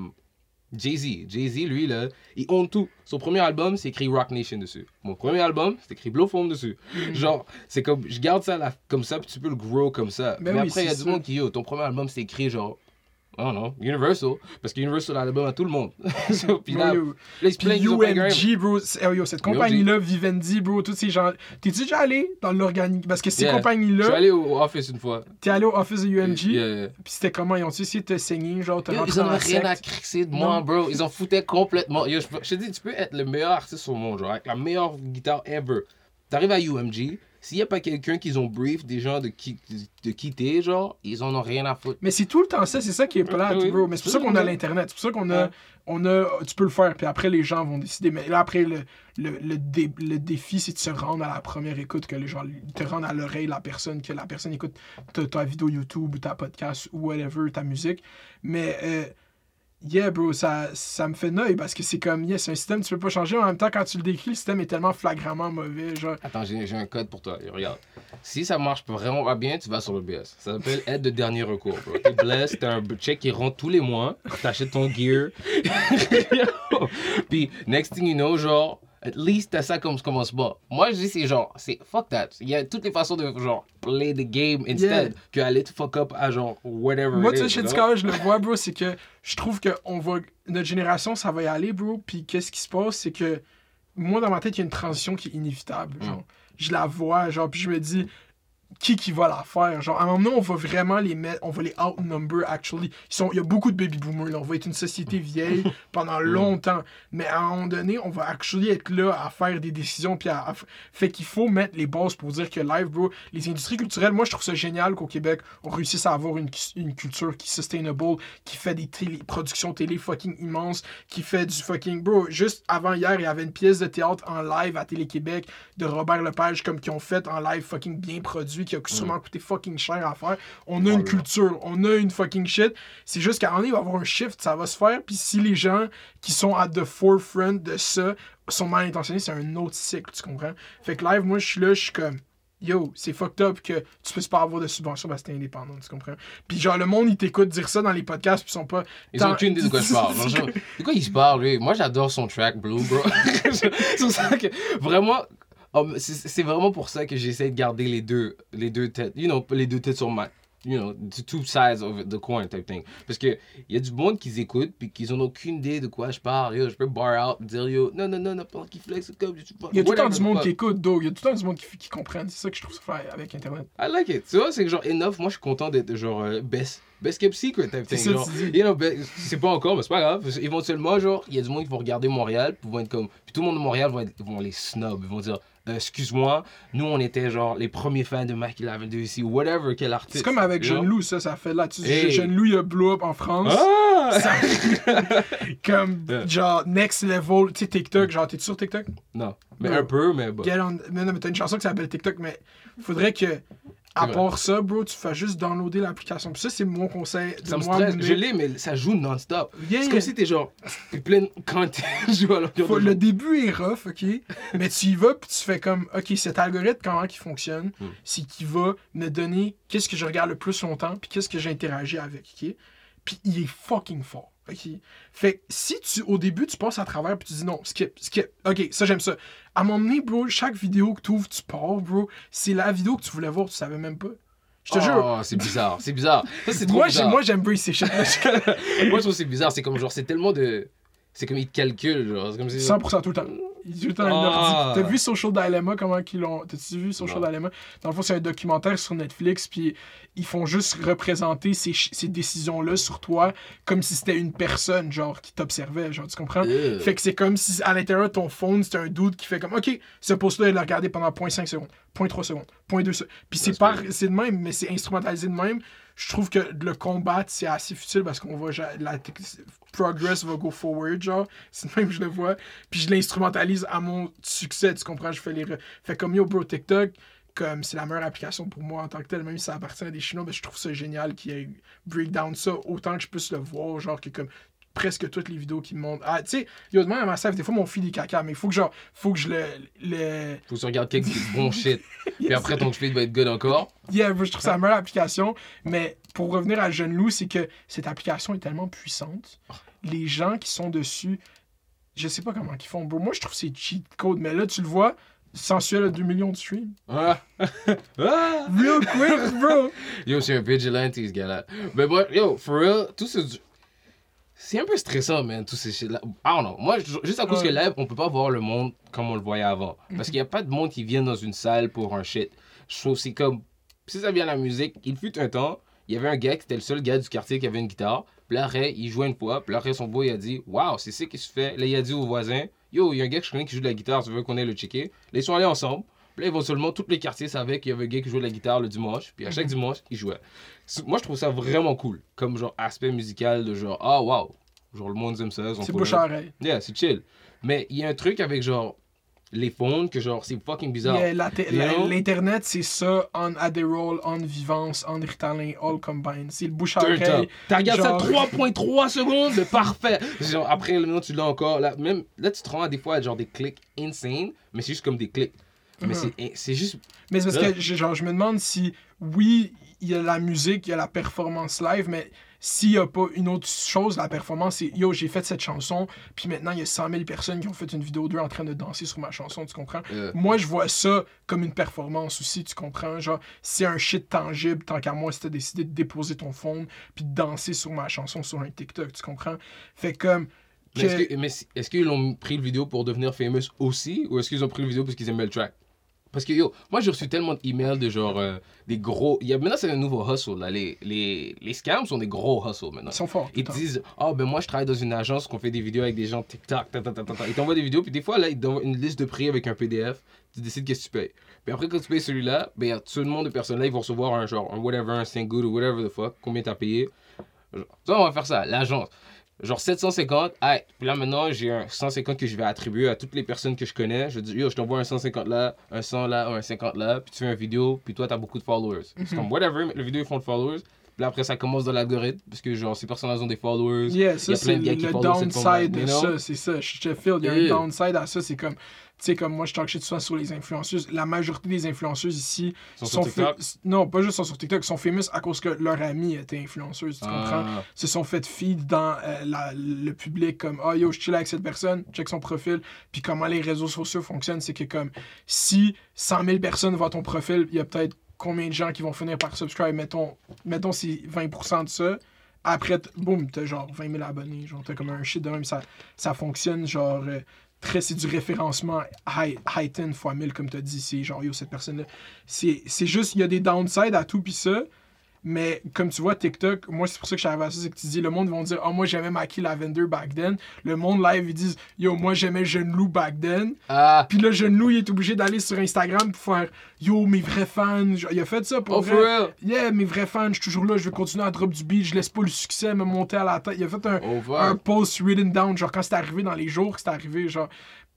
Jay-Z. Jay-Z, lui, là, il own tout. Son premier album, c'est écrit Rock Nation dessus. Mon premier album, c'est écrit Blow Foam dessus. Genre, c'est comme, je garde ça là, comme ça, puis tu peux le grow comme ça.
Ben
Mais
oui,
après, il y a du monde qui, yo, ton premier album, c'est écrit genre, I don't know, Universal. Parce que Universal a l'album à tout le monde. So, puis là,
Yo, Puis
ont.
UMG, bro, oh, yo, cette compagnie-là, Vivendi, bro, tous ces gens. T'es-tu déjà allé dans l'organique? Parce que ces
Yeah. Je suis
compagnies-là,
allé au office une fois.
t'es allé au office de UMG,
Yeah, yeah.
puis c'était comment? Ils ont-tu essayé de te saigner, genre, te
Yo,
rentrer
ils avaient rien à crisser de moi,
Non.
bro. Ils en foutaient complètement. Yo, je, je te dis, tu peux être le meilleur artiste au monde, genre, avec la meilleure guitare ever. T'arrives à UMG, s'il n'y a pas quelqu'un qu'ils ont brief, des gens de, qui, de quitter, genre, ils en ont rien à foutre.
Mais c'est tout le temps ça, c'est ça qui est plate,
Oui,
bro. Mais c'est pour ça qu'on a l'Internet, c'est pour ça qu'on a, on a, tu peux le faire, puis après les gens vont décider. Mais là, après, le, le, le, dé- le défi, c'est de se rendre à la première écoute, que les gens te rendent à l'oreille la personne, que la personne écoute ta, ta vidéo YouTube, ou ta podcast, ou whatever, ta musique. Mais, euh, yeah, bro, ça, ça me fait noyer parce que c'est comme, yeah, c'est un système tu peux pas changer. En même temps, quand tu le décris, le système est tellement flagramment mauvais, genre.
Attends, j'ai un code pour toi. Regarde. Si ça marche vraiment pas bien, tu vas sur le BS. Ça s'appelle aide de dernier recours, bro. T'es blessé, t'as un check qui rentre tous les mois, t'achètes ton gear. Puis, next thing you know, genre, at least t'as ça comme commencement. Moi, je dis, c'est genre, c'est fuck that. Il y a toutes les façons de, genre, play the game instead que aller te fuck up à, genre, whatever.
Moi, tu sais,
is,
chez? Discover, je le vois, bro, c'est que je trouve que on va, notre génération, ça va y aller, bro. Puis qu'est-ce qui se passe, c'est que moi, dans ma tête, il y a une transition qui est inévitable.
Mm.
Genre, je la vois, genre, puis je me dis, qui qui va la faire? Genre, à un moment donné, on va vraiment les mettre, on va les outnumber, actually. Ils sont, il y a beaucoup de baby boomers, là. On va être une société vieille pendant longtemps. Mais à un moment donné, on va actually être là à faire des décisions. Puis à, à- fait qu'il faut mettre les bases pour dire que live, bro, les industries culturelles, moi, je trouve ça génial qu'au Québec, on réussisse à avoir une, une culture qui est sustainable, qui fait des télé, productions télé fucking immenses, qui fait du fucking. Bro, juste avant hier, il y avait une pièce de théâtre en live à Télé-Québec de Robert Lepage, comme qui ont fait en live fucking bien produit, qui a sûrement coûté fucking cher à faire. On a une culture, on a une fucking shit. C'est juste qu'à un moment donné, il va y avoir un shift, ça va se faire. Puis si les gens qui sont at the forefront de ça sont mal intentionnés, c'est un autre cycle, tu comprends? Fait que live, moi, je suis là, je suis comme. Yo, c'est fucked up que tu puisses pas avoir de subvention parce que t'es indépendant, tu comprends? Puis genre, le monde, il t'écoute dire ça dans les podcasts, puis ils sont pas.
Ils ont aucune idée de quoi je parle. Genre, de quoi il se parle, lui? Moi, j'adore son track Blue, bro. c'est ça que, vraiment, um, c'est vraiment pour ça que j'essaie de garder les deux, les deux têtes, you know, les deux têtes sur ma, you know, the two sides of the coin type thing. Parce que il y a du monde qui écoute puis qu'ils ont aucune idée de quoi je parle. Yo, je peux bar out, dire yo, non, non, non, pas qui flex comme je
Il y a tout le temps du monde qui écoute, dog. Il y a tout le temps du monde qui, qui comprenne. C'est ça que je trouve ça avec Internet.
I like it. Tu vois, c'est que genre enough. Moi, je suis content d'être genre euh, best, best kept secret type thing.
ça,
genre, you know, be- c'est pas encore, mais c'est pas grave. Éventuellement, genre, il y a du monde qui vont regarder Montréal, puis vont être comme. Puis tout le monde de Montréal vont, être- vont les snob. Ils vont dire, Euh, excuse-moi, nous on était genre les premiers fans de Mike Lavender ici, whatever, quel artiste.
C'est comme avec? Jeune Loup, ça, ça fait là. Tu
Hey.
Jeune Loup, il a blow up en France.
Ah!
Comme,
Yeah.
genre, next level. Tu sais, TikTok, genre, t'es-tu sur TikTok?
Non, mais
Non.
un peu, mais bon.
On... Mais non, mais t'as une chanson qui s'appelle TikTok, mais faudrait que, à
vrai.
part ça, bro, tu fasses juste downloader l'application. Puis ça, c'est mon conseil de
Ça me
moi.
stresse.
mais-
Je l'ai, mais ça joue non-stop.
Yeah,
C'est comme si t'es genre. T'es plein de content. je joue à de
le début est rough, ok? mais tu y vas, puis tu fais comme, ok, cet algorithme, comment il fonctionne,
Hmm.
c'est qu'il va me donner qu'est-ce que je regarde le plus longtemps, puis qu'est-ce que j'interagis avec, ok? Puis il est fucking fort, ok? Fait que si tu, au début, tu passes à travers, puis tu dis non, skip, skip, ok, ça j'aime ça. À un moment donné, bro, chaque vidéo que tu ouvres, tu pars, bro, c'est la vidéo que tu voulais voir, tu savais même pas. Je te jure.
Oh, c'est bizarre, c'est bizarre. Ça, c'est trop
Moi,
bizarre.
moi, j'aime bien ces
Moi, je trouve que c'est bizarre. C'est comme genre, c'est tellement de. C'est comme ils te calculent, genre. Comme si.
100% tout le temps. Il dit tout le temps
Ah.
T'as vu Social Dilemma, comment qu'ils l'ont. T'as-tu vu Social
Non.
Dilemma? Dans le fond, c'est un documentaire sur Netflix, puis ils font juste représenter ces, ces décisions-là sur toi comme si c'était une personne, genre, qui t'observait, genre, tu comprends? Fait que c'est comme si à l'intérieur de ton phone, c'était un dude qui fait comme OK, ce post-là, il l'a regardé pendant 0.5 secondes, 0.3 secondes, 0.2 secondes. Puis c'est par c'est de même, mais c'est instrumentalisé de même. Je trouve que le combattre, c'est assez futile parce qu'on ja- la progress va go forward, genre. C'est même que je le vois. Puis je l'instrumentalise à mon succès, tu comprends? Je fais les. Fait comme yo, bro, TikTok, comme c'est la meilleure application pour moi en tant que tel, même si ça appartient à des Chinois, mais je trouve ça génial qu'il y ait breakdown ça autant que je puisse le voir, genre que comme presque toutes les vidéos qui me montrent. Ah, tu sais, yo, demain à ma save, des fois mon feed est caca, mais il faut que genre, faut que je le. le...
Faut que tu regardes quelques bon shit. Puis après, ton feed va être good encore.
Yeah, je trouve ça la meilleure application. Mais pour revenir à Jeune Loup, c'est que cette application est tellement puissante. Les gens qui sont dessus, je sais pas comment ils font. Bro, moi, je trouve que c'est cheat code. Mais là, tu le vois, sensuel à 2 millions de streams.
Ah. Ah.
Real quick, bro.
Yo, c'est un vigilante, ce gars-là. Mais bon, yo, for real, tout ce. C'est un peu stressant, man, tous ces shit-là. I don't know. Moi, ju- juste à cause
Ouais.
que là, on peut pas voir le monde comme on le voyait avant. Parce qu'il y a pas de monde qui vient dans une salle pour un shit. Je trouve que c'est comme. Si ça vient de la musique, il fut un temps, il y avait un gars qui était le seul gars du quartier qui avait une guitare. Puis là, il jouait une fois. Puis là, son beau, il a dit Waouh, c'est ça qui se fait. Là, il a dit au voisin Yo, il y a un gars que je connais qui joue de la guitare, tu veux qu'on aille le checker. Là, ils sont allés ensemble. Puis là, éventuellement, tous les quartiers savaient qu'il y avait un gars qui jouait de la guitare le dimanche. Puis à chaque dimanche, il jouait. Moi, je trouve ça vraiment cool. Comme genre aspect musical de genre Ah, waouh. Genre, le monde aime ça.
C'est bouche à oreille.
Yeah, c'est chill. Mais il y a un truc avec genre les phones que genre c'est fucking bizarre.
Yeah? L'Internet, c'est ça, en Adderall, en Vivance, en Ritalin, all combined. C'est le bouche à oreille.
T'as regardé
genre-
ça 3.3 secondes, parfait. Genre, après, maintenant, tu l'as encore. Là, même, là, tu te rends à des fois à genre des clics insane, mais c'est juste comme des clics. Mais
Mhm.
c'est- c'est juste.
Mais c'est parce que genre, je me demande si, oui, il y a la musique, il y a la performance live, mais s'il n'y a pas une autre chose, la performance, c'est yo, j'ai fait cette chanson, puis maintenant il y a 100 000 personnes qui ont fait une vidéo d'eux en train de danser sur ma chanson, tu comprends? Moi, je vois ça comme une performance aussi, tu comprends? Genre, c'est un shit tangible, tant qu'à moi, si t'as décidé de déposer ton phone, puis de danser sur ma chanson sur un TikTok, tu comprends? Fait comme.
mais que- est-ce qu'ils ont pris le vidéo pour devenir famous aussi, ou est-ce qu'ils ont pris le vidéo parce qu'ils aimaient le track? Parce que yo, moi j'ai reçu tellement d'emails de genre euh, des gros. Y a, maintenant c'est un nouveau hustle là. Les, les, les scams sont des gros hustles maintenant.
Ils sont forts.
Ils te disent, ah ben moi je travaille dans une agence qu'on fait des vidéos avec des gens TikTok, ta, ta, ta, ta, ta. Ils t'envoient des vidéos, puis des fois là ils t'envoient une liste de prix avec un PDF, tu décides qu'est-ce que tu payes. Puis après quand tu payes celui-là, ben y a tout le monde de personnes là, ils vont recevoir un genre, un whatever, un 5 good ou whatever the fuck, combien t'as payé. Genre, ça on va faire ça, l'agence. Genre 750, hey, puis là maintenant j'ai un 150 que je vais attribuer à toutes les personnes que je connais. Je dis, yo, je t'envoie un 150 là, un 100 là, un 50 là, puis tu fais une vidéo, puis toi t'as beaucoup de followers. C'est comme whatever, mais le vidéo ils font de followers. Puis là après ça commence dans l'algorithme, parce que genre ces personnes ont des followers.
Yeah,
Il y
ça
a
c'est le
cette
downside de ça, c'est ça. Je te feel, il y a
Yeah.
un downside à ça, c'est comme, tu sais, comme moi je talk shit souvent sur les influenceuses, la majorité des influenceuses ici
Ils sont sur TikTok?
non, pas juste sont sur TikTok, sont famous à cause que leur amie était influenceuse, tu comprends?
Ah.
Se sont fait feed dans euh, la- le public comme, ah yo, je chill avec cette personne, check son profil, puis comment les réseaux sociaux fonctionnent, c'est que comme, si 100 000 personnes voient ton profil, il y a peut-être combien de gens qui vont finir par subscribe, mettons, mettons c'est 20% de ça, après, boum, t'as genre 20 000 abonnés. Genre, t'as comme un shit de même. Ça, ça fonctionne, genre, euh, très, c'est du référencement high, high 10 fois 1000, comme t'as dit. C'est genre, yo, cette personne-là. C'est juste, il y a des downsides à tout, pis ça. Mais comme tu vois, TikTok, moi, c'est pour ça que arrivé à ça, c'est que tu dis, le monde vont dire, oh, moi, j'aimais Maki Lavender back then. Le monde live, ils disent, yo, moi, j'aimais Jeune Loup back then.
Ah,
Puis là, Jeune Loup, il est obligé d'aller sur Instagram pour faire, yo, mes vrais fans. Il a fait ça pour
oh
vrai.
for real?
Yeah, mes vrais fans, je suis toujours là, je vais continuer à drop du beat, je laisse pas le succès me monter à la tête. Il a fait un, un post written down, genre quand c'est arrivé dans les jours que c'est arrivé, genre.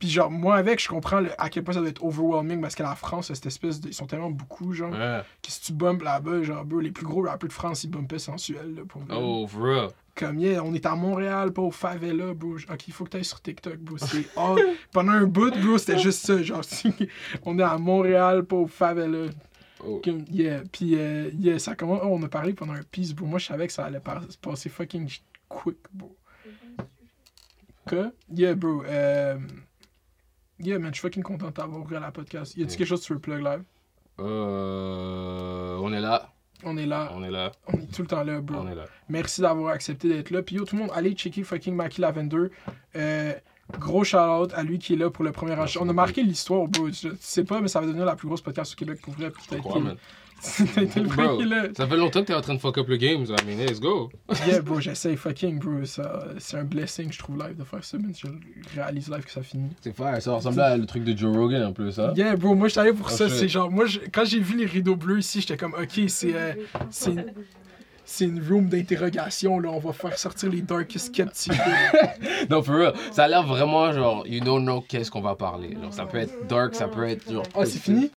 Puis genre, moi avec, je comprends le- à quel point ça doit être overwhelming parce que la France, cette espèce de. Ils sont tellement beaucoup, genre.
Ouais.
Que si tu bumpes là-bas, genre, bro, les plus gros rappeurs de France, ils bumpaient sensuel, là, pour vrai.
Oh real.
Comme, yeah, on est à Montréal, pas au favela, bro. Ok, il faut que t'ailles sur TikTok, bro. C'est all- Pendant un bout, bro, c'était juste ça, genre, on est à Montréal, pas au favela.
Oh.
Comme, yeah, puis euh, yeah, ça commence. oh, on a parlé pendant un piece, bro. Moi, je savais que ça allait passer fucking quick, bro. Que? Yeah, bro. Euh... Yeah, man, je suis fucking content d'avoir ouvert la podcast. Y a-tu quelque chose que tu veux plug live?
Euh, on est là,
On est là.
on est là,
On est tout le temps là, bro.
on est là.
Merci d'avoir accepté d'être là. Puis yo, tout le monde, allez checker fucking Mackie Lavender. Euh, gros shout-out à lui qui est là pour le premier enregistrement. On a marqué l'histoire, bro. Je tu sais pas, mais ça va devenir la plus grosse podcast au Québec pour vrai. Puis t'as été, le
Bro,
premier
ça fait longtemps que t'es en train de fuck up le game, so I mean, let's go.
Yeah, bro, j'essaye fucking, bro. Ça, c'est un blessing, je trouve, live de faire ça, man. Je réalise live que ça finit.
C'est fire, ça ressemble à le truc de Joe Rogan un peu, ça.
Yeah, bro, moi, j'étais allé pour
Oh,
ça.
shit.
C'est genre, moi, je- quand j'ai vu les rideaux bleus ici, j'étais comme, ok, c'est. euh, c'est- c'est une room d'interrogation, là. On va faire sortir les darkest skeptiques.
Non, for real, ça a l'air vraiment genre, you don't know qu'est-ce qu'on va parler. Genre, ça peut être dark, ça peut être genre.
Ah, c'est fini?